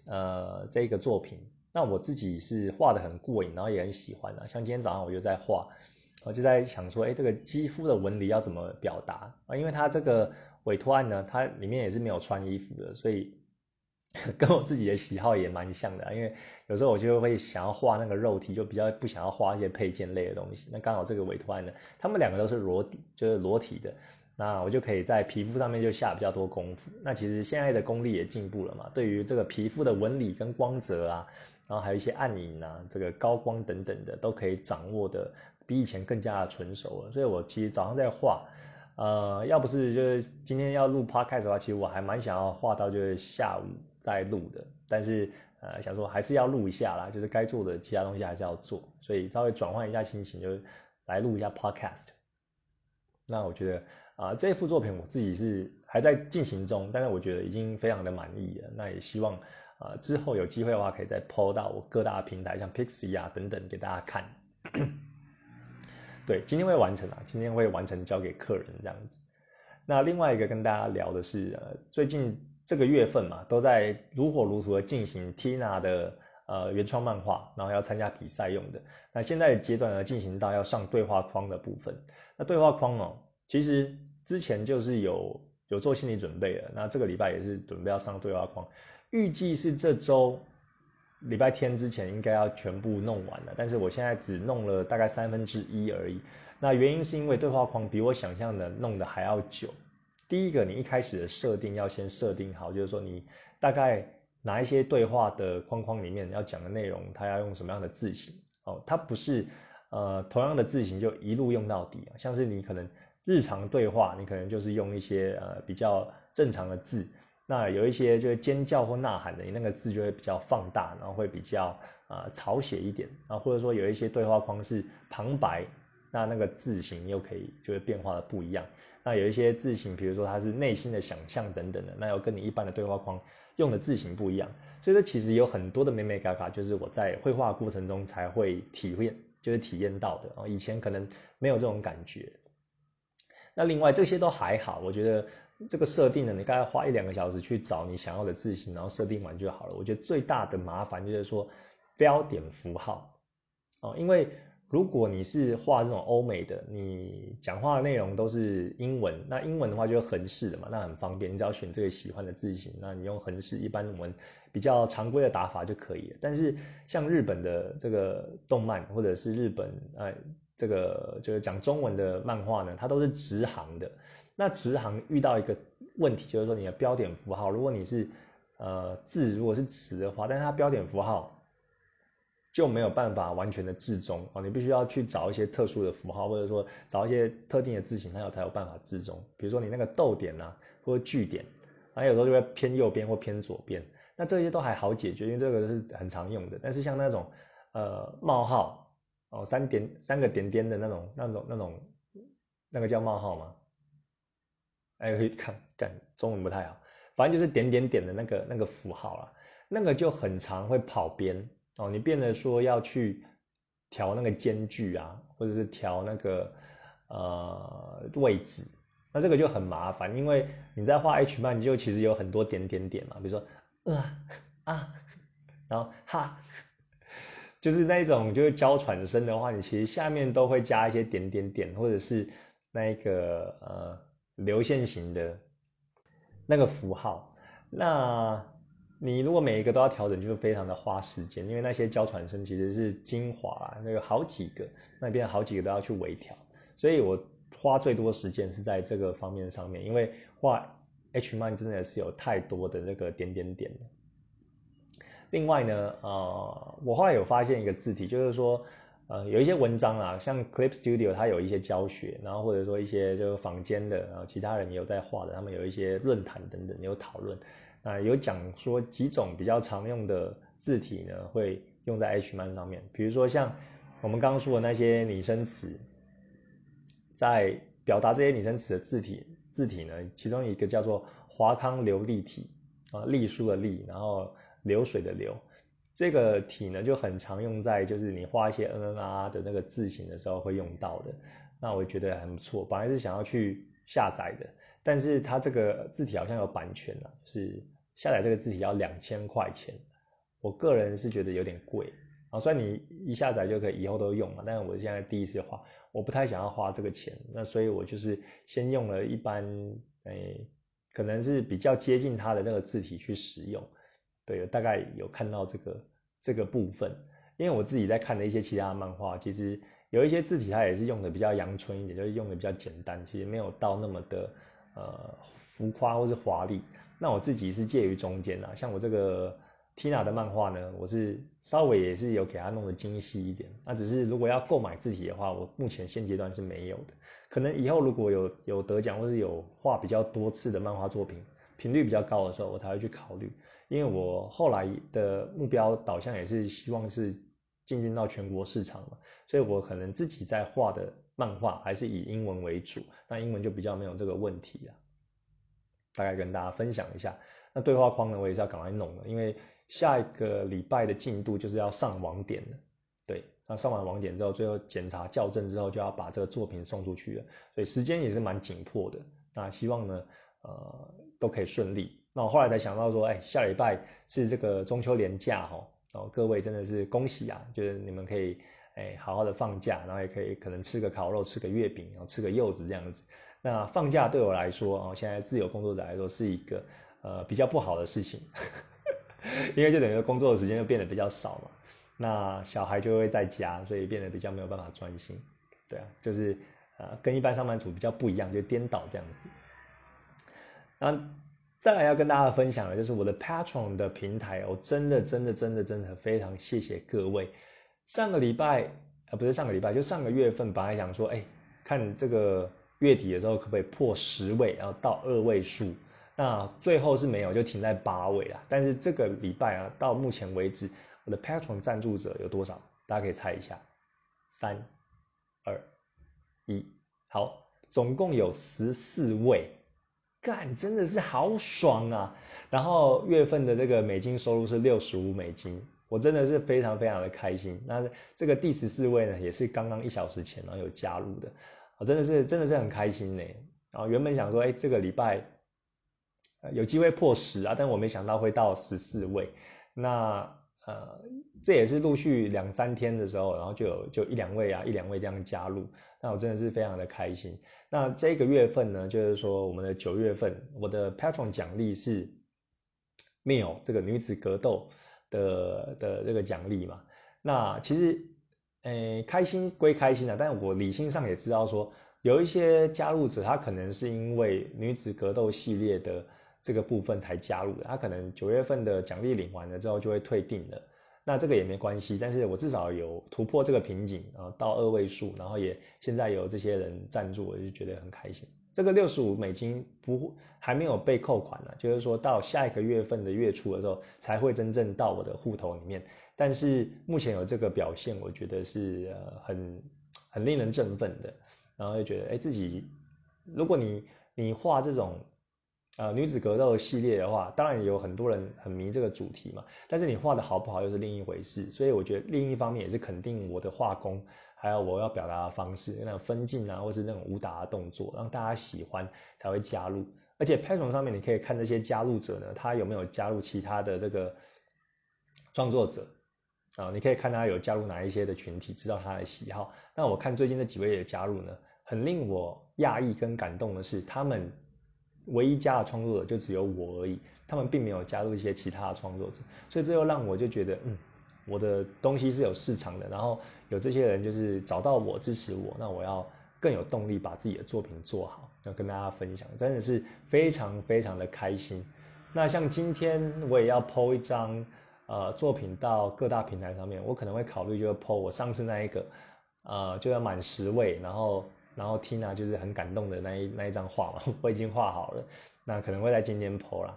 呃这一个作品。那我自己是画的很过瘾，然后也很喜欢啊。像今天早上我就在画，我就在想说，哎，这个肌肤的纹理要怎么表达啊？因为它这个委托案呢，它里面也是没有穿衣服的，所以 跟我自己的喜好也蛮像的。因为有时候我就会想要画那个肉体，就比较不想要画一些配件类的东西。那刚好这个委托案呢，他们两个都是裸底，就是裸体的，那我就可以在皮肤上面就下比较多功夫。那其实现在的功力也进步了嘛，对于这个皮肤的纹理跟光泽啊。然后还有一些暗影啊，这个高光等等的都可以掌握的比以前更加的纯熟了。所以我其实早上在画，呃，要不是就是今天要录 podcast 的话，其实我还蛮想要画到就是下午再录的。但是呃，想说还是要录一下啦，就是该做的其他东西还是要做，所以稍微转换一下心情，就来录一下 podcast。那我觉得啊，这幅作品我自己是还在进行中，但是我觉得已经非常的满意了。那也希望。啊，之后有机会的话，可以再抛到我各大平台，像 Pixie 啊等等，给大家看。对，今天会完成啊，今天会完成交给客人这样子。那另外一个跟大家聊的是，呃，最近这个月份嘛，都在如火如荼的进行 Tina 的呃原创漫画，然后要参加比赛用的。那现在阶段呢，进行到要上对话框的部分。那对话框哦，其实之前就是有有做心理准备了。那这个礼拜也是准备要上对话框，预计是这周礼拜天之前应该要全部弄完了。但是我现在只弄了大概三分之一而已。那原因是因为对话框比我想象的弄得还要久。第一个，你一开始的设定要先设定好，就是说你大概哪一些对话的框框里面要讲的内容，它要用什么样的字形哦，它不是呃同样的字形就一路用到底啊。像是你可能日常对话，你可能就是用一些呃比较正常的字，那有一些就是尖叫或呐喊的，你那个字就会比较放大，然后会比较啊草写一点啊，或者说有一些对话框是旁白。那那个字形又可以就会变化的不一样。那有一些字形，比如说它是内心的想象等等的，那要跟你一般的对话框用的字形不一样。所以说其实有很多的美美嘎嘎，就是我在绘画过程中才会体会，就是体验到的啊。以前可能没有这种感觉。那另外这些都还好，我觉得这个设定呢，你大概花一两个小时去找你想要的字形，然后设定完就好了。我觉得最大的麻烦就是说标点符号哦，因为。如果你是画这种欧美的，你讲话的内容都是英文，那英文的话就是横式的嘛，那很方便，你只要选这个喜欢的字形，那你用横式，一般我们比较常规的打法就可以了。但是像日本的这个动漫，或者是日本呃这个就是讲中文的漫画呢，它都是直行的。那直行遇到一个问题，就是说你的标点符号，如果你是呃字如果是直的话，但是它标点符号。就没有办法完全的至中啊，你必须要去找一些特殊的符号，或者说找一些特定的字形，它有才有办法至中。比如说你那个逗点啊，或者句点，啊有时候就会偏右边或偏左边，那这些都还好解决，因为这个是很常用的。但是像那种呃冒号哦，三点三个点点的那种那种那种那个叫冒号吗？哎，看看中文不太好，反正就是点点点的那个那个符号啦，那个就很常会跑边。哦，你变得说要去调那个间距啊，或者是调那个呃位置，那这个就很麻烦，因为你在画 H 漫，你就其实有很多点点点嘛，比如说呃啊，然后哈，就是那种就是娇喘声的话，你其实下面都会加一些点点点，或者是那个呃流线型的那个符号，那。你如果每一个都要调整，就是非常的花时间，因为那些娇喘声其实是精华啊，那个好几个，那边好几个都要去微调，所以我花最多时间是在这个方面上面，因为画 H man 真的是有太多的那个点点点另外呢，呃，我后来有发现一个字体，就是说，呃，有一些文章啊，像 Clip Studio 它有一些教学，然后或者说一些就是坊间的，然后其他人也有在画的，他们有一些论坛等等有讨论。啊，有讲说几种比较常用的字体呢，会用在 H Man 上面。比如说像我们刚刚说的那些拟声词，在表达这些拟声词的字体字体呢，其中一个叫做华康流利体啊，隶书的隶，然后流水的流，这个体呢就很常用在就是你画一些嗯嗯啊啊的那个字形的时候会用到的。那我觉得很不错，本来是想要去下载的，但是它这个字体好像有版权啊，是。下载这个字体要两千块钱，我个人是觉得有点贵啊。虽然你一下载就可以以后都用嘛，但是我现在第一次画，我不太想要花这个钱。那所以我就是先用了一般，诶，可能是比较接近它的那个字体去使用。对，大概有看到这个这个部分。因为我自己在看的一些其他的漫画，其实有一些字体它也是用的比较阳春一点，就是用的比较简单，其实没有到那么的呃浮夸或是华丽。那我自己是介于中间啦，像我这个 Tina 的漫画呢，我是稍微也是有给它弄得精细一点。那只是如果要购买字体的话，我目前现阶段是没有的。可能以后如果有有得奖或是有画比较多次的漫画作品，频率比较高的时候，我才会去考虑。因为我后来的目标导向也是希望是进军到全国市场嘛，所以我可能自己在画的漫画还是以英文为主，那英文就比较没有这个问题了。大概跟大家分享一下，那对话框呢，我也是要赶快弄了，因为下一个礼拜的进度就是要上网点了。对，那上完网点之后，最后检查校正之后，就要把这个作品送出去了，所以时间也是蛮紧迫的。那希望呢，呃，都可以顺利。那我后来才想到说，哎，下礼拜是这个中秋连假哈，然后各位真的是恭喜啊，就是你们可以哎好好的放假，然后也可以可能吃个烤肉，吃个月饼，然后吃个柚子这样子。那放假对我来说啊，现在自由工作者来说是一个呃比较不好的事情，因为就等于工作的时间就变得比较少嘛。那小孩就会在家，所以变得比较没有办法专心。对啊，就是呃跟一般上班族比较不一样，就颠倒这样子。那再来要跟大家分享的，就是我的 Patron 的平台，我真的真的真的真的非常谢谢各位。上个礼拜啊，不是上个礼拜，就上个月份，本来想说，哎，看这个月底的时候可不可以破十位，然后到二位数。那最后是没有，就停在八位了。但是这个礼拜啊，到目前为止。我的 Patron 赞助者有多少？大家可以猜一下，三、二、一，好，总共有十四位，干，真的是好爽啊！然后月份的这个美金收入是六十五美金，我真的是非常非常的开心。那这个第十四位呢，也是刚刚一小时前然后有加入的，我真的是真的是很开心呢。然后原本想说，哎，这个礼拜有机会破十啊，但我没想到会到十四位，那。呃，这也是陆续两三天的时候，然后就有就一两位啊，一两位这样加入，那我真的是非常的开心。那这个月份呢，就是说我们的九月份，我的 Patron 奖励是 Mill 这个女子格斗的的这个奖励嘛。那其实，诶，开心归开心啊，但我理性上也知道说，有一些加入者他可能是因为女子格斗系列的。这个部分才加入的，他可能九月份的奖励领完了之后就会退订了，那这个也没关系，但是我至少有突破这个瓶颈啊，到二位数，然后也现在有这些人赞助，我就觉得很开心。这个六十五美金不还没有被扣款呢，就是说到下一个月份的月初的时候才会真正到我的户头里面。但是目前有这个表现，我觉得是呃很很令人振奋的，然后就觉得哎自己，如果你你画这种。呃，女子格斗系列的话，当然有很多人很迷这个主题嘛。但是你画的好不好又是另一回事。所以我觉得另一方面也是肯定我的画工，还有我要表达的方式，那种分镜啊，或是那种武打的动作，让大家喜欢才会加入。而且 Patreon 上面你可以看这些加入者呢，他有没有加入其他的这个创作者啊？你可以看他有加入哪一些的群体，知道他的喜好。那我看最近这几位的加入呢，很令我讶异跟感动的是他们。唯一加的创作者就只有我而已，他们并没有加入一些其他的创作者，所以这又让我就觉得，嗯，我的东西是有市场的，然后有这些人就是找到我支持我，那我要更有动力把自己的作品做好，要跟大家分享，真的是非常非常的开心。那像今天我也要剖一张呃作品到各大平台上面，我可能会考虑就是剖我上次那一个，呃就要满十位，然后。然后 Tina 就是很感动的那一那一张画嘛，我已经画好了，那可能会在今天 PO 啦，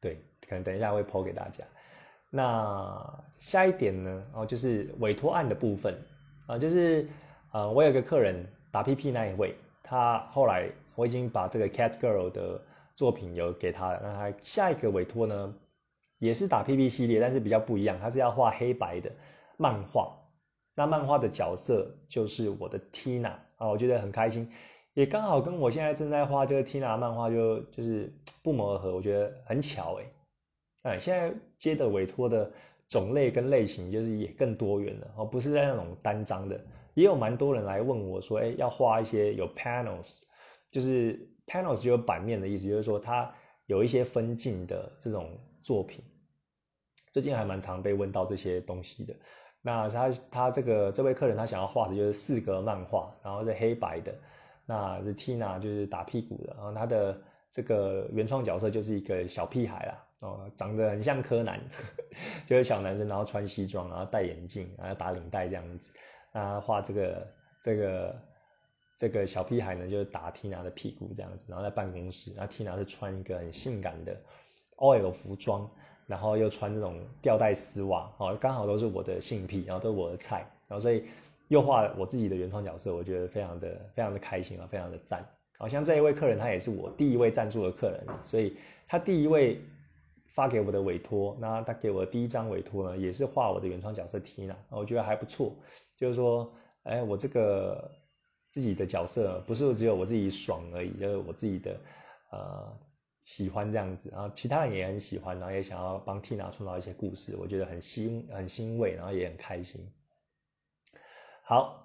对，可能等一下会 PO 给大家。那下一点呢，哦，就是委托案的部分啊，就是呃，我有个客人打 PP 那一位，他后来我已经把这个 Cat Girl 的作品有给他了，那他下一个委托呢，也是打 PP 系列，但是比较不一样，他是要画黑白的漫画。那漫画的角色就是我的 Tina 啊，我觉得很开心，也刚好跟我现在正在画这个 Tina 漫画就就是不谋而合，我觉得很巧哎。哎，现在接的委托的种类跟类型就是也更多元了哦，不是在那种单张的，也有蛮多人来问我说，哎，要画一些有 panels，就是 panels 就有版面的意思，就是说它有一些分镜的这种作品，最近还蛮常被问到这些东西的。那他他这个这位客人他想要画的就是四格漫画，然后是黑白的，那是 Tina 就是打屁股的，然后他的这个原创角色就是一个小屁孩啦，哦，长得很像柯南，就是小男生，然后穿西装，然后戴眼镜，然后打领带这样子，那画这个这个这个小屁孩呢，就是打 Tina 的屁股这样子，然后在办公室，然后 Tina 是穿一个很性感的 OL 服装。然后又穿这种吊带丝袜，哦，刚好都是我的性癖，然后都是我的菜，然后所以又画我自己的原创角色，我觉得非常的非常的开心啊，非常的赞。好像这一位客人他也是我第一位赞助的客人，所以他第一位发给我的委托，那他给我的第一张委托呢，也是画我的原创角色 T 呢我觉得还不错。就是说，哎，我这个自己的角色不是只有我自己爽而已，就是我自己的呃喜欢这样子，然后其他人也很喜欢，然后也想要帮 Tina 创造一些故事，我觉得很欣很欣慰，然后也很开心。好。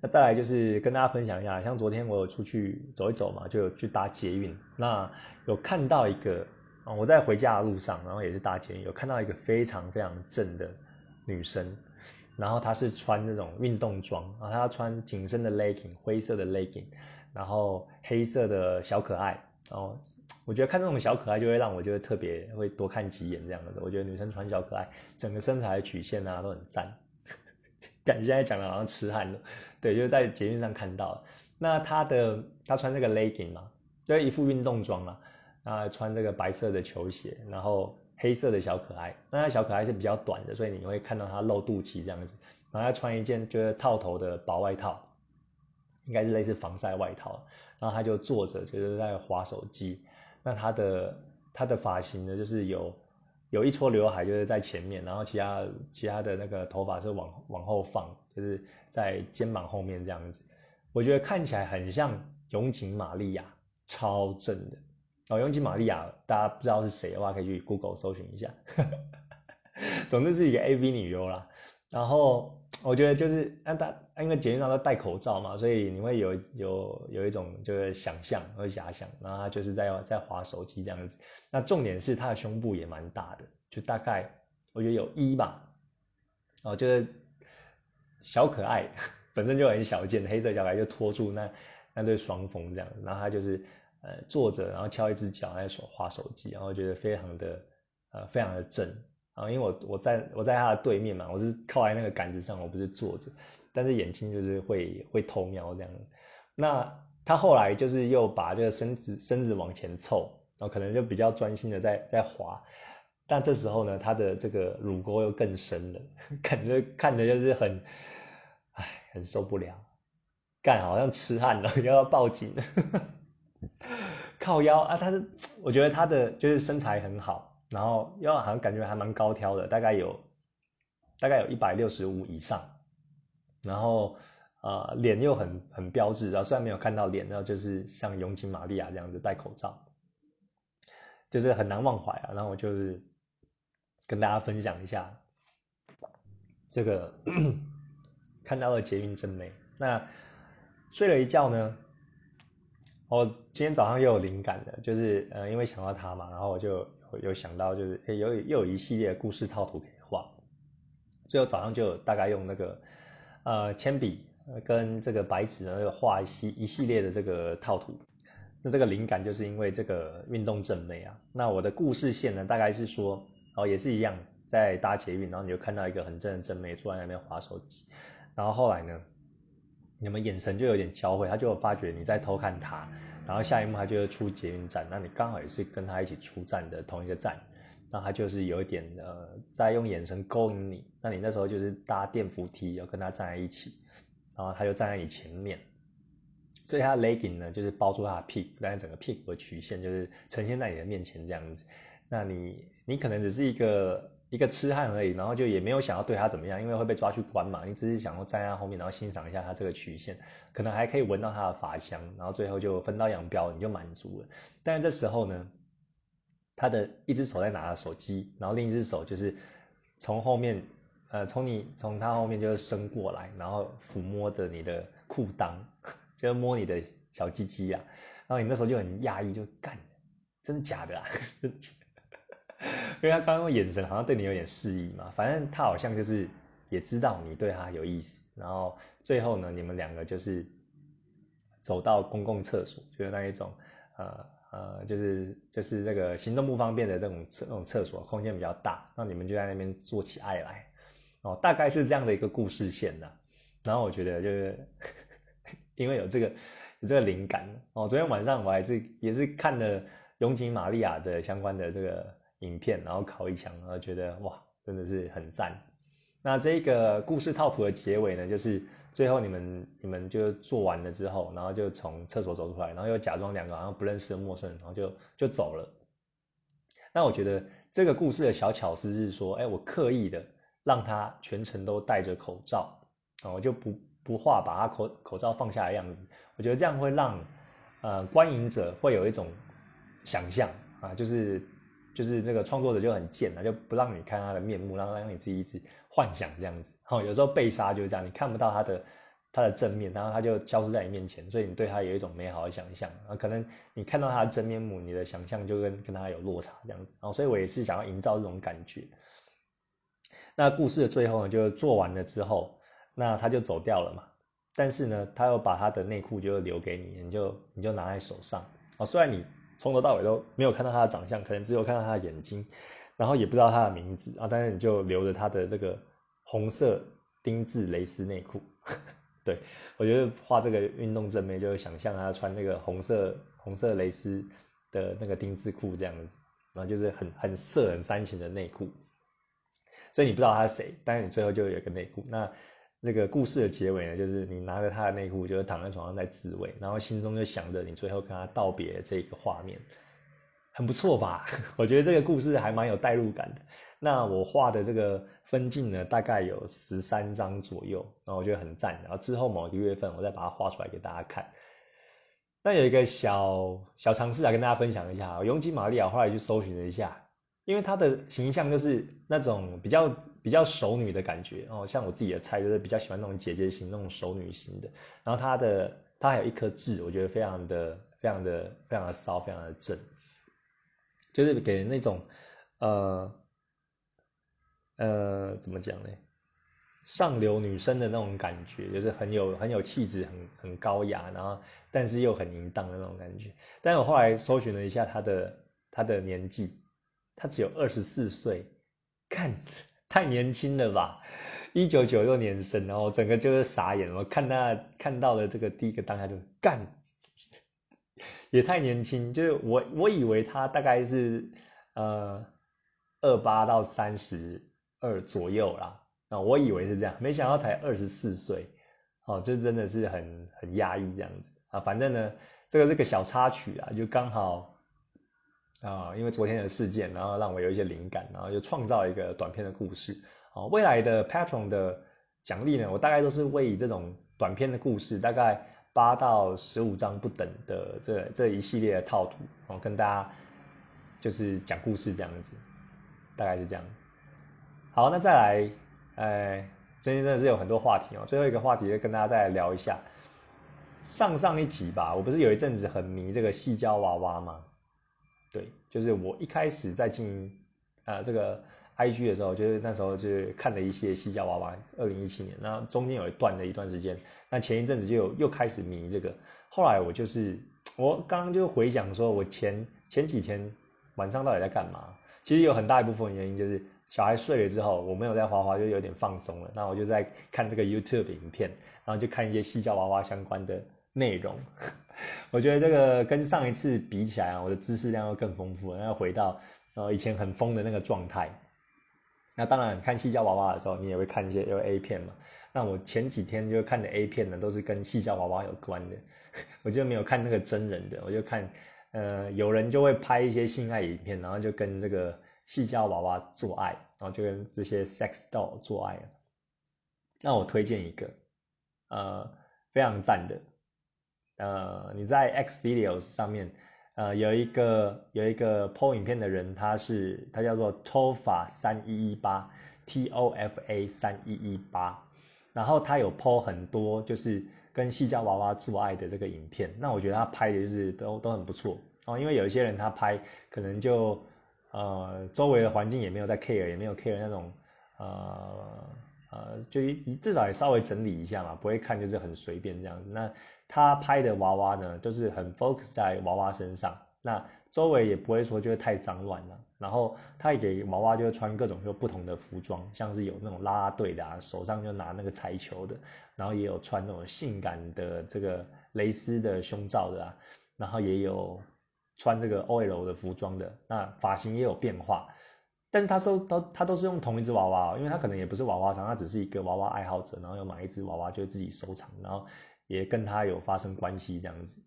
那再来就是跟大家分享一下，像昨天我有出去走一走嘛，就有去搭捷运。那有看到一个，我在回家的路上，然后也是搭捷运，有看到一个非常非常正的女生，然后她是穿那种运动装然后，她要穿紧身的 legging，灰色的 legging，然后黑色的小可爱。然后我觉得看这种小可爱，就会让我觉得特别会多看几眼这样子。我觉得女生穿小可爱，整个身材曲线啊都很赞。感现在讲的好像痴汉了，对，就是在捷运上看到。那他的他穿这个 legging 嘛，就是一副运动装嘛，啊，穿这个白色的球鞋，然后黑色的小可爱。那他小可爱是比较短的，所以你会看到他露肚脐这样子。然后他穿一件就是套头的薄外套，应该是类似防晒外套。然后他就坐着，就是在划手机。那他的他的发型呢，就是有。有一撮刘海就是在前面，然后其他其他的那个头发是往往后放，就是在肩膀后面这样子。我觉得看起来很像永井玛利亚，超正的哦。永井玛利亚，大家不知道是谁的话，可以去 Google 搜寻一下。总之是一个 AV 女优啦。然后我觉得就是那他因为捷运上都戴口罩嘛，所以你会有有有一种就是想象和遐想，然后他就是在在划手机这样子。那重点是他的胸部也蛮大的，就大概我觉得有一吧，哦，就是小可爱本身就很小件，黑色小可爱就拖住那那对双峰这样子，然后他就是呃坐着，然后翘一只脚在手划手机，然后觉得非常的呃非常的正。啊，因为我我在我在他的对面嘛，我是靠在那个杆子上，我不是坐着，但是眼睛就是会会偷瞄这样。那他后来就是又把这个身子身子往前凑，然后可能就比较专心的在在滑。但这时候呢，他的这个乳沟又更深了，感觉看着就是很，唉，很受不了，干好像痴汉了，又要报警。靠腰啊，他是我觉得他的就是身材很好。然后要好像感觉还蛮高挑的，大概有大概有一百六十五以上，然后呃脸又很很标志，然后虽然没有看到脸，然后就是像永井玛利亚这样子戴口罩，就是很难忘怀啊。然后我就是跟大家分享一下这个 看到的捷运真美。那睡了一觉呢，我今天早上又有灵感了，就是呃因为想到他嘛，然后我就。有想到就是有又有一系列故事套图可以画，最后早上就大概用那个呃铅笔跟这个白纸呢画一系一系列的这个套图。那这个灵感就是因为这个运动正妹啊。那我的故事线呢大概是说哦也是一样在搭捷运，然后你就看到一个很正的正妹坐在那边划手机，然后后来呢你们眼神就有点交汇，他就发觉你在偷看他。然后下一幕他就出捷运站，那你刚好也是跟他一起出站的同一个站，那他就是有一点呃在用眼神勾引你，那你那时候就是搭电扶梯要跟他站在一起，然后他就站在你前面，所以他 legging 呢就是包住他的屁股，但是整个屁股的曲线就是呈现在你的面前这样子，那你你可能只是一个。一个痴汉而已，然后就也没有想要对他怎么样，因为会被抓去关嘛。你只是想要站在后面，然后欣赏一下他这个曲线，可能还可以闻到他的发香，然后最后就分道扬镳，你就满足了。但是这时候呢，他的一只手在拿着手机，然后另一只手就是从后面，呃，从你从他后面就是伸过来，然后抚摸着你的裤裆，就是摸你的小鸡鸡呀。然后你那时候就很压抑，就干，真的假的啊？因为他刚刚眼神好像对你有点示意嘛，反正他好像就是也知道你对他有意思，然后最后呢，你们两个就是走到公共厕所，就是那一种呃呃，就是就是那个行动不方便的这种厕那种厕所，空间比较大，那你们就在那边做起爱来，哦，大概是这样的一个故事线的。然后我觉得就是 因为有这个有这个灵感哦，昨天晚上我还是也是看了永井玛利亚的相关的这个。影片，然后考一枪，然后觉得哇，真的是很赞。那这个故事套图的结尾呢，就是最后你们你们就做完了之后，然后就从厕所走出来，然后又假装两个好像不认识的陌生人，然后就就走了。那我觉得这个故事的小巧思是说，哎，我刻意的让他全程都戴着口罩啊，我就不不画把他口口罩放下的样子。我觉得这样会让呃观影者会有一种想象啊，就是就是这个创作者就很贱啊，就不让你看他的面目，然后让你自己一直幻想这样子。哦，有时候被杀就是这样，你看不到他的。他的正面，然后他就消失在你面前，所以你对他有一种美好的想象啊。可能你看到他的真面目，你的想象就跟跟他有落差这样子。然后，所以我也是想要营造这种感觉。那故事的最后呢，就做完了之后，那他就走掉了嘛。但是呢，他又把他的内裤就留给你，你就你就拿在手上。哦，虽然你从头到尾都没有看到他的长相，可能只有看到他的眼睛，然后也不知道他的名字啊，但是你就留着他的这个红色丁字蕾丝内裤。对，我觉得画这个运动正面，就是想象他穿那个红色红色蕾丝的那个丁字裤这样子，然后就是很很色很煽情的内裤，所以你不知道他是谁，但是你最后就有一个内裤。那那个故事的结尾呢，就是你拿着他的内裤，就是躺在床上在自慰，然后心中就想着你最后跟他道别这个画面，很不错吧？我觉得这个故事还蛮有代入感的。那我画的这个分镜呢，大概有十三张左右，然后我觉得很赞。然后之后某一个月份，我再把它画出来给大家看。那有一个小小尝试啊，跟大家分享一下。永吉玛利亚后来去搜寻了一下，因为她的形象就是那种比较比较熟女的感觉哦，像我自己的菜就是比较喜欢那种姐姐型、那种熟女型的。然后她的她还有一颗痣，我觉得非常的非常的非常的骚，非常的正，就是给人那种呃。呃，怎么讲呢？上流女生的那种感觉，就是很有很有气质，很很高雅，然后但是又很淫荡的那种感觉。但我后来搜寻了一下她的她的年纪，她只有二十四岁，看太年轻了吧？一九九六年生，然后整个就是傻眼了。看他看到了这个第一个当下就干，也太年轻。就是我我以为他大概是呃二八到三十。二左右啦，啊，我以为是这样，没想到才二十四岁，哦，这真的是很很压抑这样子啊。反正呢，这个是个小插曲啊，就刚好啊，因为昨天的事件，然后让我有一些灵感，然后就创造一个短片的故事。哦，未来的 Patron 的奖励呢，我大概都是为这种短片的故事，大概八到十五张不等的这这一系列的套图，哦，跟大家就是讲故事这样子，大概是这样。好，那再来，哎，今天真的是有很多话题哦。最后一个话题，跟大家再聊一下。上上一集吧，我不是有一阵子很迷这个细胶娃娃吗？对，就是我一开始在经营呃这个 IG 的时候，就是那时候就是看了一些西郊娃娃。二零一七年，那中间有一段的一段时间，那前一阵子就有又开始迷这个。后来我就是我刚刚就回想说，我前前几天晚上到底在干嘛？其实有很大一部分原因就是。小孩睡了之后，我没有在滑滑，就有点放松了。那我就在看这个 YouTube 影片，然后就看一些西郊娃娃相关的内容。我觉得这个跟上一次比起来啊，我的知识量又更丰富了，要回到呃以前很疯的那个状态。那当然，看细胶娃娃的时候，你也会看一些有 A 片嘛。那我前几天就看的 A 片呢，都是跟细胶娃娃有关的，我就没有看那个真人的，我就看呃有人就会拍一些性爱影片，然后就跟这个。细胶娃娃做爱，然后就跟这些 sex doll 做爱那我推荐一个，呃，非常赞的，呃，你在 X videos 上面，呃，有一个有一个 PO 影片的人，他是他叫做 Tofa 三一一八 T O F A 三一一八，然后他有 PO 很多就是跟细胶娃娃做爱的这个影片，那我觉得他拍的就是都都很不错哦，因为有一些人他拍可能就。呃，周围的环境也没有在 care，也没有 care 那种，呃呃，就至少也稍微整理一下嘛，不会看就是很随便这样子。那他拍的娃娃呢，都是很 focus 在娃娃身上，那周围也不会说就是太脏乱了。然后他也给娃娃就穿各种就不同的服装，像是有那种啦啦队的啊，手上就拿那个彩球的，然后也有穿那种性感的这个蕾丝的胸罩的啊，然后也有。穿这个 OL 的服装的，那发型也有变化，但是他收都他都是用同一只娃娃，因为他可能也不是娃娃商，他只是一个娃娃爱好者，然后又买一只娃娃就自己收藏，然后也跟他有发生关系这样子，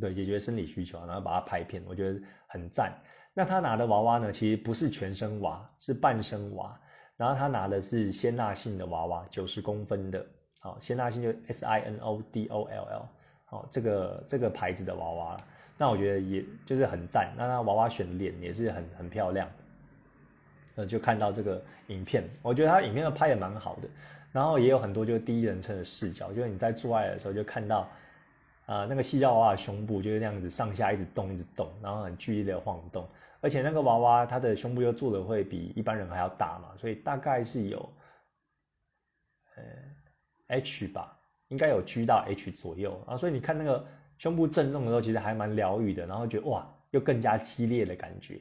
对，解决生理需求，然后把它拍片，我觉得很赞。那他拿的娃娃呢，其实不是全身娃，是半身娃。然后他拿的是仙纳信的娃娃，九十公分的，好，仙纳信就 S I N O D O L L，好，这个这个牌子的娃娃，那我觉得也就是很赞。那他娃娃选脸也是很很漂亮，呃，就看到这个影片，我觉得他影片的拍的蛮好的。然后也有很多就是第一人称的视角，就是你在做爱的时候就看到，啊，那个细胶娃娃的胸部就是那样子上下一直动一直动，然后很剧烈的晃动。而且那个娃娃，它的胸部又做的会比一般人还要大嘛，所以大概是有，呃，H 吧，应该有 G 到 H 左右啊。所以你看那个胸部震动的时候，其实还蛮疗愈的，然后觉得哇，又更加激烈的感觉，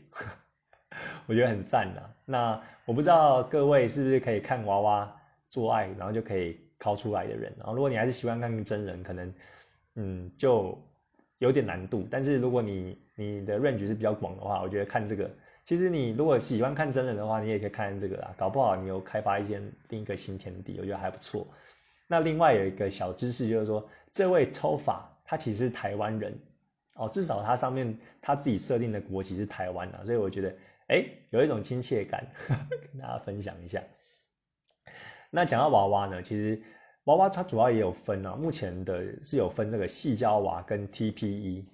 我觉得很赞的。那我不知道各位是不是可以看娃娃做爱，然后就可以掏出来的人。然后如果你还是喜欢看真人，可能嗯就有点难度。但是如果你你的 range 是比较广的话，我觉得看这个，其实你如果喜欢看真人的话，你也可以看这个啦。搞不好你有开发一些另一个新天地，我觉得还不错。那另外有一个小知识就是说，这位 Tofa 他其实是台湾人哦，至少他上面他自己设定的国旗是台湾的，所以我觉得哎有一种亲切感，跟大家分享一下。那讲到娃娃呢，其实娃娃它主要也有分啊，目前的是有分这个细胶娃跟 TPE。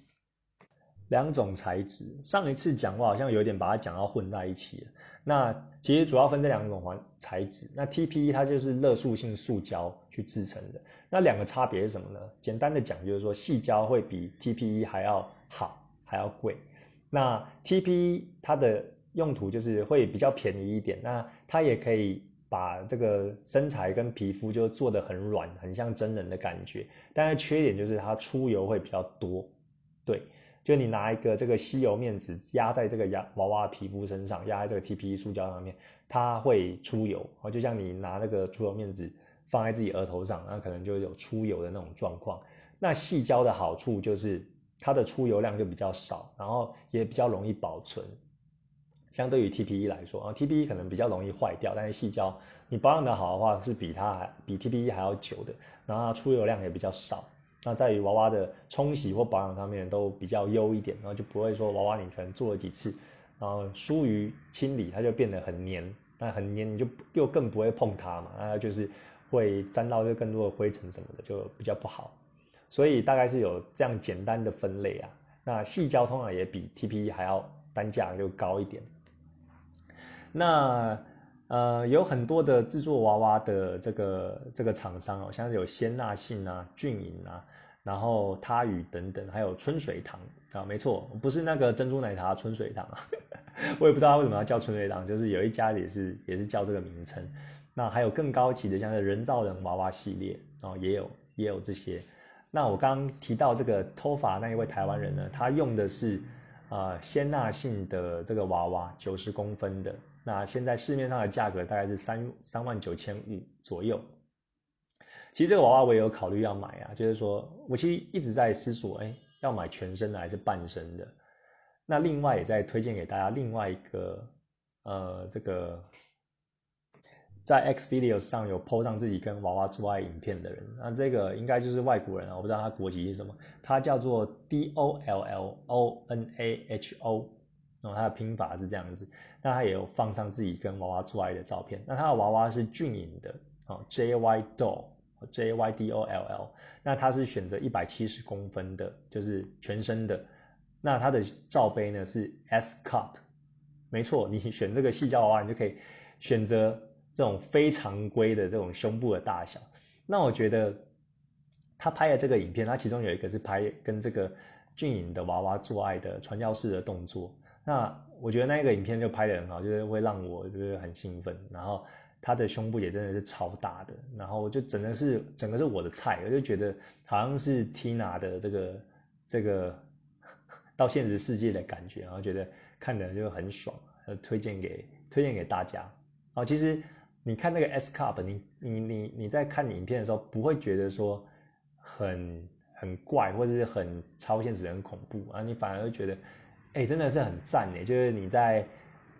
两种材质，上一次讲我好像有点把它讲到混在一起了。那其实主要分这两种环材质。那 TPE 它就是热塑性塑胶去制成的。那两个差别是什么呢？简单的讲就是说，细胶会比 TPE 还要好，还要贵。那 TPE 它的用途就是会比较便宜一点。那它也可以把这个身材跟皮肤就做得很软，很像真人的感觉。但是缺点就是它出油会比较多，对。就你拿一个这个吸油面纸压在这个压娃娃皮肤身上，压在这个 TPE 塑胶上面，它会出油啊，就像你拿那个出油面纸放在自己额头上，那可能就有出油的那种状况。那细胶的好处就是它的出油量就比较少，然后也比较容易保存。相对于 TPE 来说啊，TPE 可能比较容易坏掉，但是细胶你保养的好的话，是比它还比 TPE 还要久的，然后它出油量也比较少。那在于娃娃的冲洗或保养上面都比较优一点，然后就不会说娃娃你可能做了几次，然后疏于清理，它就变得很黏，那很黏你就又更不会碰它嘛，那就是会沾到就更多的灰尘什么的，就比较不好。所以大概是有这样简单的分类啊。那细胶通常也比 TPE 还要单价就高一点。那呃有很多的制作娃娃的这个这个厂商哦，像是有仙纳信啊、俊颖啊。然后他宇等等，还有春水堂啊，没错，不是那个珍珠奶茶春水堂啊，我也不知道为什么要叫春水堂，就是有一家也是也是叫这个名称。那还有更高级的，像是人造人娃娃系列哦，也有也有这些。那我刚刚提到这个托法那一位台湾人呢，他用的是呃仙纳性的这个娃娃，九十公分的，那现在市面上的价格大概是三三万九千五左右。其实这个娃娃我也有考虑要买啊，就是说我其实一直在思索，哎，要买全身的还是半身的？那另外也在推荐给大家另外一个，呃，这个在 X Videos 上有 PO 上自己跟娃娃做爱影片的人，那这个应该就是外国人啊，我不知道他国籍是什么，他叫做 D O L L O N A H O，然后他的拼法是这样子，那他也有放上自己跟娃娃做爱的照片，那他的娃娃是俊颖的，哦，J Y Doll。J Y D O L L，那它是选择一百七十公分的，就是全身的。那它的罩杯呢是 S cup，没错，你选这个细胶娃娃，你就可以选择这种非常规的这种胸部的大小。那我觉得他拍的这个影片，他其中有一个是拍跟这个俊颖的娃娃做爱的传教士的动作。那我觉得那个影片就拍的很好，就是会让我就是很兴奋，然后。他的胸部也真的是超大的，然后就整个是整个是我的菜，我就觉得好像是 Tina 的这个这个到现实世界的感觉，然后觉得看的就很爽，推荐给推荐给大家。哦，其实你看那个 S cup，你你你你在看影片的时候不会觉得说很很怪或者是很超现实、很恐怖啊，你反而会觉得哎真的是很赞哎，就是你在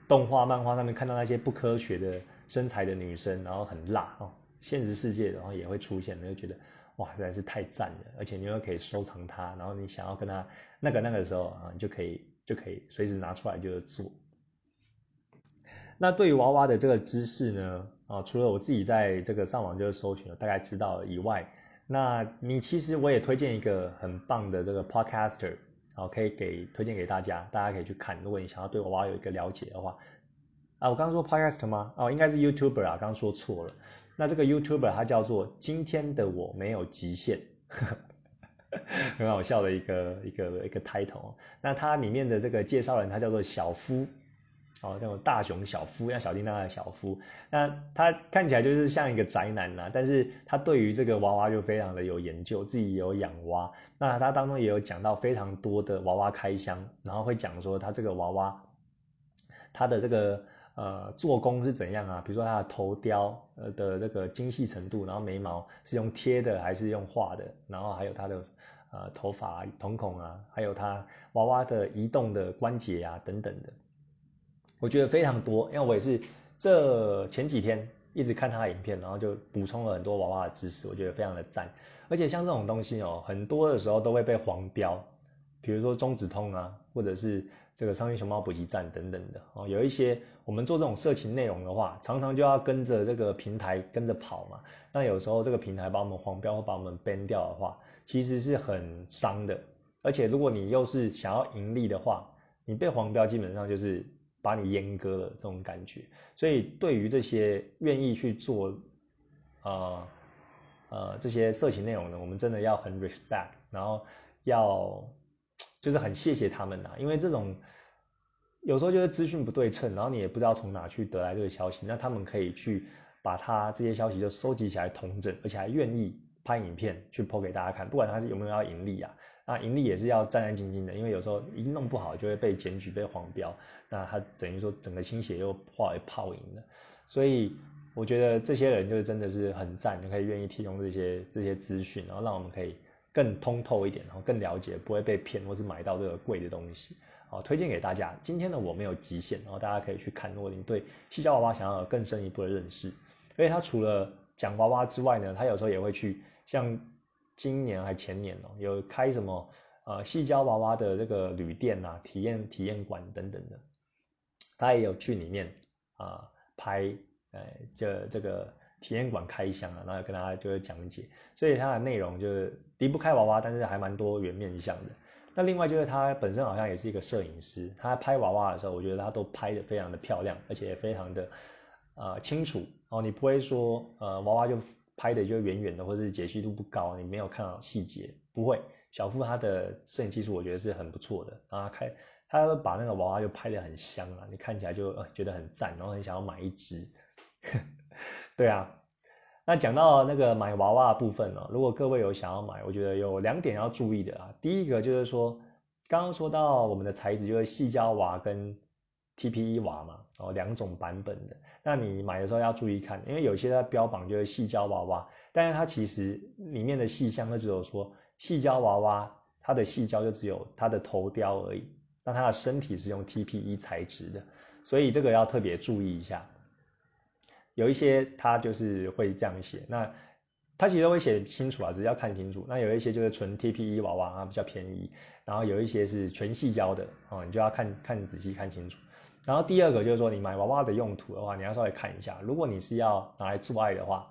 动画、漫画上面看到那些不科学的。身材的女生，然后很辣哦，现实世界然后也会出现，就觉得哇，实在是太赞了，而且你又可以收藏它，然后你想要跟它那个那个的时候啊，你就可以就可以随时拿出来就做。那对于娃娃的这个知识呢，啊，除了我自己在这个上网就是搜寻了，大概知道以外，那你其实我也推荐一个很棒的这个 podcaster，好，可以给推荐给大家，大家可以去看。如果你想要对我娃有一个了解的话，啊，我刚刚说 podcast 吗？哦，应该是 YouTuber 啊，刚刚说错了。那这个 YouTuber 它叫做今天的我没有极限，很好笑的一个一个一个 title。那它里面的这个介绍人他叫做小夫。哦，那种大熊小夫，像小叮当的小夫，那他看起来就是像一个宅男呐，但是他对于这个娃娃就非常的有研究，自己有养娃，那他当中也有讲到非常多的娃娃开箱，然后会讲说他这个娃娃，他的这个呃做工是怎样啊？比如说他的头雕呃的这个精细程度，然后眉毛是用贴的还是用画的，然后还有他的呃头发瞳孔啊，还有他娃娃的移动的关节啊等等的。我觉得非常多，因为我也是这前几天一直看他的影片，然后就补充了很多娃娃的知识，我觉得非常的赞。而且像这种东西哦，很多的时候都会被黄标，比如说中指通啊，或者是这个苍蝇熊猫补给站等等的哦。有一些我们做这种色情内容的话，常常就要跟着这个平台跟着跑嘛。那有时候这个平台把我们黄标或把我们 ban 掉的话，其实是很伤的。而且如果你又是想要盈利的话，你被黄标基本上就是。把你阉割了这种感觉，所以对于这些愿意去做，呃呃这些色情内容呢，我们真的要很 respect，然后要就是很谢谢他们呐，因为这种有时候就是资讯不对称，然后你也不知道从哪去得来这个消息，那他们可以去把他这些消息就收集起来统整，而且还愿意拍影片去播给大家看，不管他是有没有要盈利啊。那盈利也是要战战兢兢的，因为有时候一弄不好就会被检举、被黄标，那他等于说整个心血又化为泡影了。所以我觉得这些人就是真的是很赞，就可以愿意提供这些这些资讯，然后让我们可以更通透一点，然后更了解，不会被骗或是买到这个贵的东西。好，推荐给大家。今天呢，我没有极限，然后大家可以去看。如果你对细胶娃娃想要有更深一步的认识，因为他除了讲娃娃之外呢，他有时候也会去像。今年还前年哦，有开什么呃细胶娃娃的这个旅店呐，体验体验馆等等的，他也有去里面啊拍，呃这这个体验馆开箱啊，然后跟大家就是讲解，所以它的内容就是离不开娃娃，但是还蛮多元面向的。那另外就是他本身好像也是一个摄影师，他拍娃娃的时候，我觉得他都拍的非常的漂亮，而且也非常的呃清楚哦，你不会说呃娃娃就。拍的就远远的，或是解析度不高，你没有看到细节。不会，小付他的摄影技术我觉得是很不错的啊。开，他把那个娃娃就拍的很香啊，你看起来就觉得很赞，然后很想要买一只。对啊，那讲到那个买娃娃部分呢，如果各位有想要买，我觉得有两点要注意的啊。第一个就是说，刚刚说到我们的材质就是细胶娃跟 TPE 娃嘛，哦两种版本的。那你买的时候要注意看，因为有些它标榜就是细胶娃娃，但是它其实里面的细项，它只有说细胶娃娃，它的细胶就只有它的头雕而已，那它的身体是用 TPE 材质的，所以这个要特别注意一下。有一些它就是会这样写，那它其实都会写清楚啊，只是要看清楚。那有一些就是纯 TPE 娃娃啊，比较便宜，然后有一些是全细胶的哦，你就要看看仔细看清楚。然后第二个就是说，你买娃娃的用途的话，你要稍微看一下。如果你是要拿来做爱的话，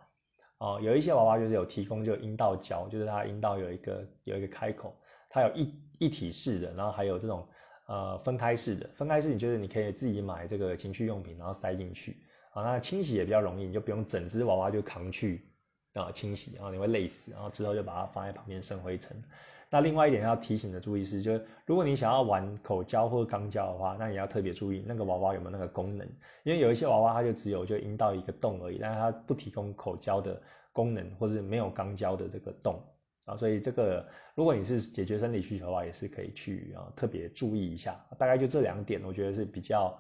哦，有一些娃娃就是有提供就阴道胶，就是它阴道有一个有一个开口，它有一一体式的，然后还有这种呃分开式的。分开式你就是你可以自己买这个情趣用品，然后塞进去，啊，那清洗也比较容易，你就不用整只娃娃就扛去啊清洗，然后你会累死，然后之后就把它放在旁边生灰尘。那另外一点要提醒的注意是，就是如果你想要玩口交或肛交的话，那你要特别注意那个娃娃有没有那个功能，因为有一些娃娃它就只有就阴道一个洞而已，但是它不提供口交的功能，或是没有肛交的这个洞啊，所以这个如果你是解决生理需求的话，也是可以去啊特别注意一下。大概就这两点，我觉得是比较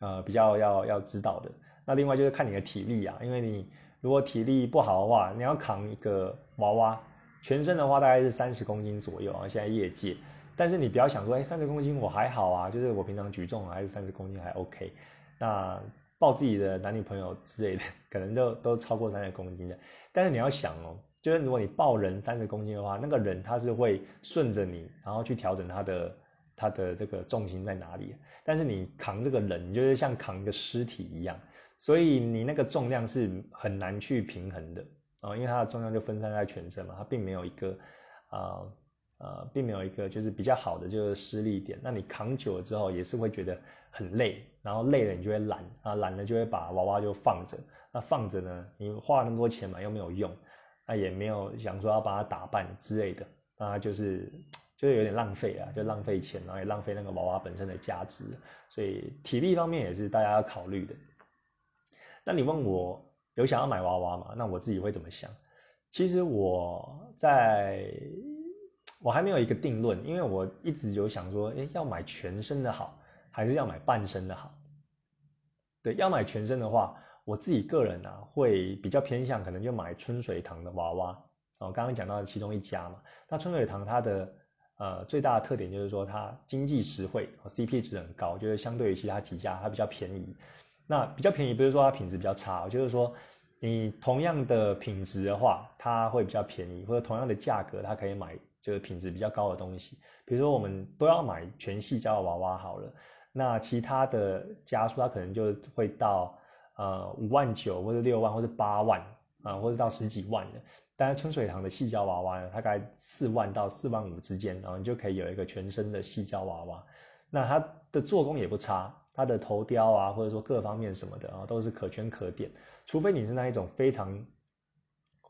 呃比较要要知道的。那另外就是看你的体力啊，因为你如果体力不好的话，你要扛一个娃娃。全身的话大概是三十公斤左右啊，现在业界，但是你不要想说，哎，三十公斤我还好啊，就是我平常举重还是三十公斤还 OK，那抱自己的男女朋友之类的，可能就都超过三十公斤的。但是你要想哦，就是如果你抱人三十公斤的话，那个人他是会顺着你，然后去调整他的他的这个重心在哪里。但是你扛这个人，你就是像扛一个尸体一样，所以你那个重量是很难去平衡的啊，因为它的重量就分散在全身嘛，它并没有一个啊呃，并没有一个就是比较好的就是施力点。那你扛久了之后也是会觉得很累，然后累了你就会懒啊，懒了就会把娃娃就放着。那放着呢，你花了那么多钱嘛又没有用。那也没有想说要把它打扮之类的，那就是就是有点浪费啊，就浪费钱，然后也浪费那个娃娃本身的价值，所以体力方面也是大家要考虑的。那你问我有想要买娃娃吗？那我自己会怎么想？其实我在我还没有一个定论，因为我一直有想说，哎，要买全身的好，还是要买半身的好？对，要买全身的话。我自己个人啊，会比较偏向可能就买春水堂的娃娃哦。刚刚讲到其中一家嘛，那春水堂它的呃最大的特点就是说它经济实惠，CP 值很高，就是相对于其他几家它比较便宜。那比较便宜不是说它品质比较差，就是说你同样的品质的话，它会比较便宜，或者同样的价格，它可以买就是品质比较高的东西。比如说我们都要买全系胶娃娃好了，那其他的家数它可能就会到。呃，五万九或者六万或者八万啊，或者到十几万的。但是春水堂的细胶娃娃呢，大概四万到四万五之间，然后你就可以有一个全身的细胶娃娃。那它的做工也不差，它的头雕啊，或者说各方面什么的啊，都是可圈可点。除非你是那一种非常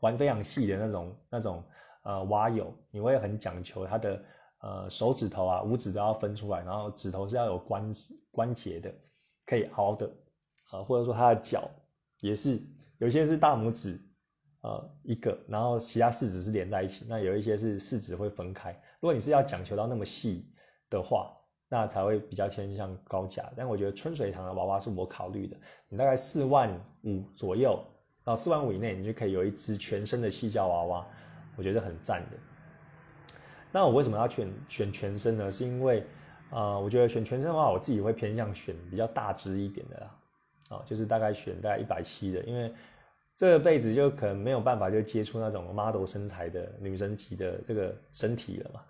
玩非常细的那种那种呃蛙友，你会很讲求它的呃手指头啊、五指都要分出来，然后指头是要有关关节的，可以凹的。啊，或者说它的脚也是有些是大拇指，呃，一个，然后其他四指是连在一起。那有一些是四指会分开。如果你是要讲求到那么细的话，那才会比较偏向高价。但我觉得春水堂的娃娃是我考虑的。你大概四万五左右，到四万五以内，你就可以有一只全身的细胶娃娃，我觉得很赞的。那我为什么要选选全身呢？是因为，呃，我觉得选全身的话，我自己会偏向选比较大只一点的啦。哦，就是大概选大概一百七的，因为这辈子就可能没有办法就接触那种 model 身材的女生级的这个身体了嘛。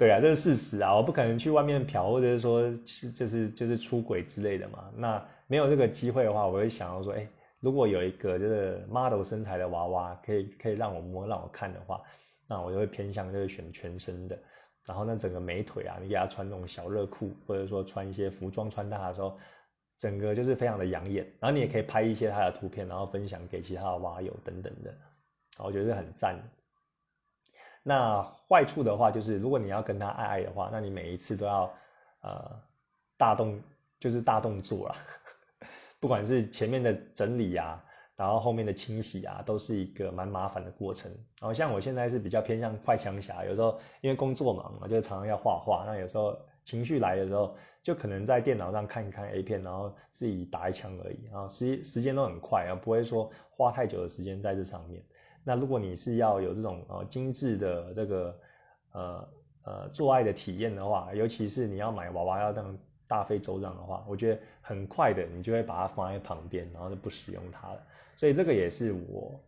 对啊，这是事实啊，我不可能去外面嫖，或者是说是就是就是出轨之类的嘛。那没有这个机会的话，我会想要说，哎，如果有一个就是 model 身材的娃娃，可以可以让我摸让我看的话，那我就会偏向就是选全身的。然后那整个美腿啊，你给他穿那种小热裤，或者说穿一些服装穿搭的时候。整个就是非常的养眼，然后你也可以拍一些他的图片，然后分享给其他的网友等等的，我觉得很赞。那坏处的话就是，如果你要跟他爱爱的话，那你每一次都要呃大动，就是大动作啦，不管是前面的整理呀，然后后面的清洗啊，都是一个蛮麻烦的过程。然后像我现在是比较偏向快枪侠，有时候因为工作忙嘛，就常常要画画，那有时候情绪来的时候。就可能在电脑上看一看 A 片，然后自己打一枪而已，然后时时间都很快啊，不会说花太久的时间在这上面。那如果你是要有这种呃精致的这个呃呃做爱的体验的话，尤其是你要买娃娃要这样大费周章的话，我觉得很快的你就会把它放在旁边，然后就不使用它了。所以这个也是我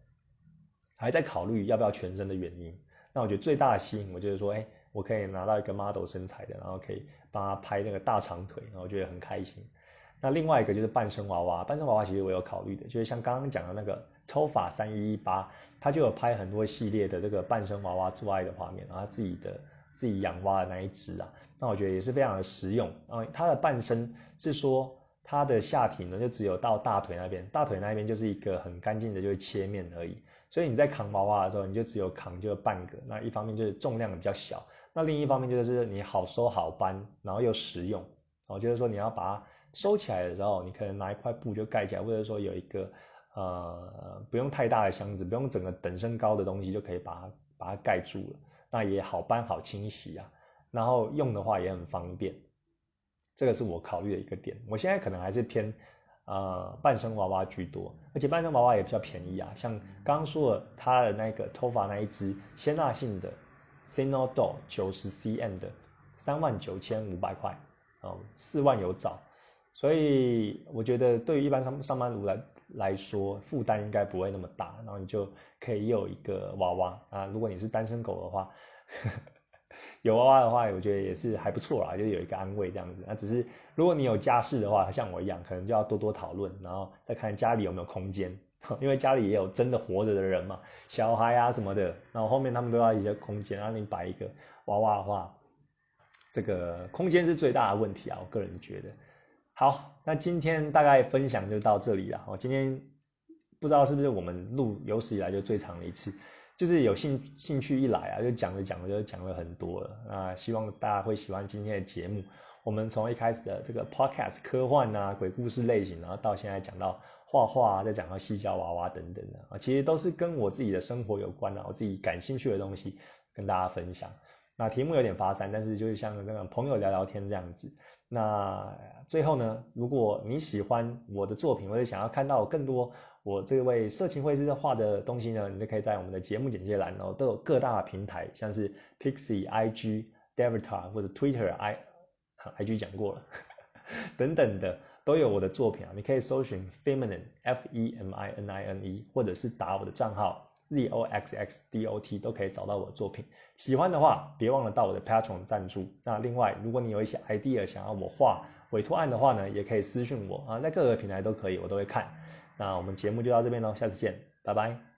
还在考虑要不要全身的原因。那我觉得最大的吸引，我就是说，哎，我可以拿到一个 model 身材的，然后可以。帮他拍那个大长腿，然后我觉得很开心。那另外一个就是半身娃娃，半身娃娃其实我有考虑的，就是像刚刚讲的那个抽法三一一八，他就有拍很多系列的这个半身娃娃做爱的画面，然后自己的自己养蛙的那一只啊，那我觉得也是非常的实用。然后他的半身是说它的下体呢就只有到大腿那边，大腿那边就是一个很干净的就是切面而已，所以你在扛娃娃的时候，你就只有扛就半个，那一方面就是重量比较小。那另一方面就是你好收好搬，然后又实用，哦，就是说你要把它收起来的时候，你可能拿一块布就盖起来，或者说有一个呃不用太大的箱子，不用整个等身高的东西就可以把它把它盖住了，那也好搬好清洗啊，然后用的话也很方便，这个是我考虑的一个点。我现在可能还是偏呃半身娃娃居多，而且半身娃娃也比较便宜啊，像刚刚说的它的那个头发那一只鲜蜡性的。c n o d o 九十 cm 的三万九千五百块，哦，四万有找，所以我觉得对于一般上上班族来来说负担应该不会那么大，然后你就可以有一个娃娃啊。如果你是单身狗的话，有娃娃的话，我觉得也是还不错啦，就有一个安慰这样子。那只是如果你有家室的话，像我一样，可能就要多多讨论，然后再看家里有没有空间，因为家里也有真的活着的人嘛，小孩啊什么的，然后后面他们都要一些空间，然后你摆一个娃娃的话，这个空间是最大的问题啊，我个人觉得。好，那今天大概分享就到这里了。我今天不知道是不是我们录有史以来就最长的一次。就是有兴兴趣一来啊，就讲着讲着就讲了很多了啊！希望大家会喜欢今天的节目。我们从一开始的这个 podcast 科幻啊、鬼故事类型，然后到现在讲到画画，再讲到细胶娃娃等等的啊，其实都是跟我自己的生活有关的，我自己感兴趣的东西跟大家分享。那题目有点发散，但是就是像那个朋友聊聊天这样子。那最后呢，如果你喜欢我的作品，或者想要看到更多。我这位色情绘师画的东西呢，你就可以在我们的节目简介栏哦，都有各大平台，像是 Pixie、IG、Devita 或者 Twitter、I、IG 讲过了 等等的，都有我的作品啊。你可以搜寻 Feminine F E M I N I N E，或者是打我的账号 Z O X X D O T，都可以找到我的作品。喜欢的话，别忘了到我的 Patreon 赞助。那另外，如果你有一些 idea 想要我画委托案的话呢，也可以私信我啊，在各个平台都可以，我都会看。那我们节目就到这边喽，下次见，拜拜。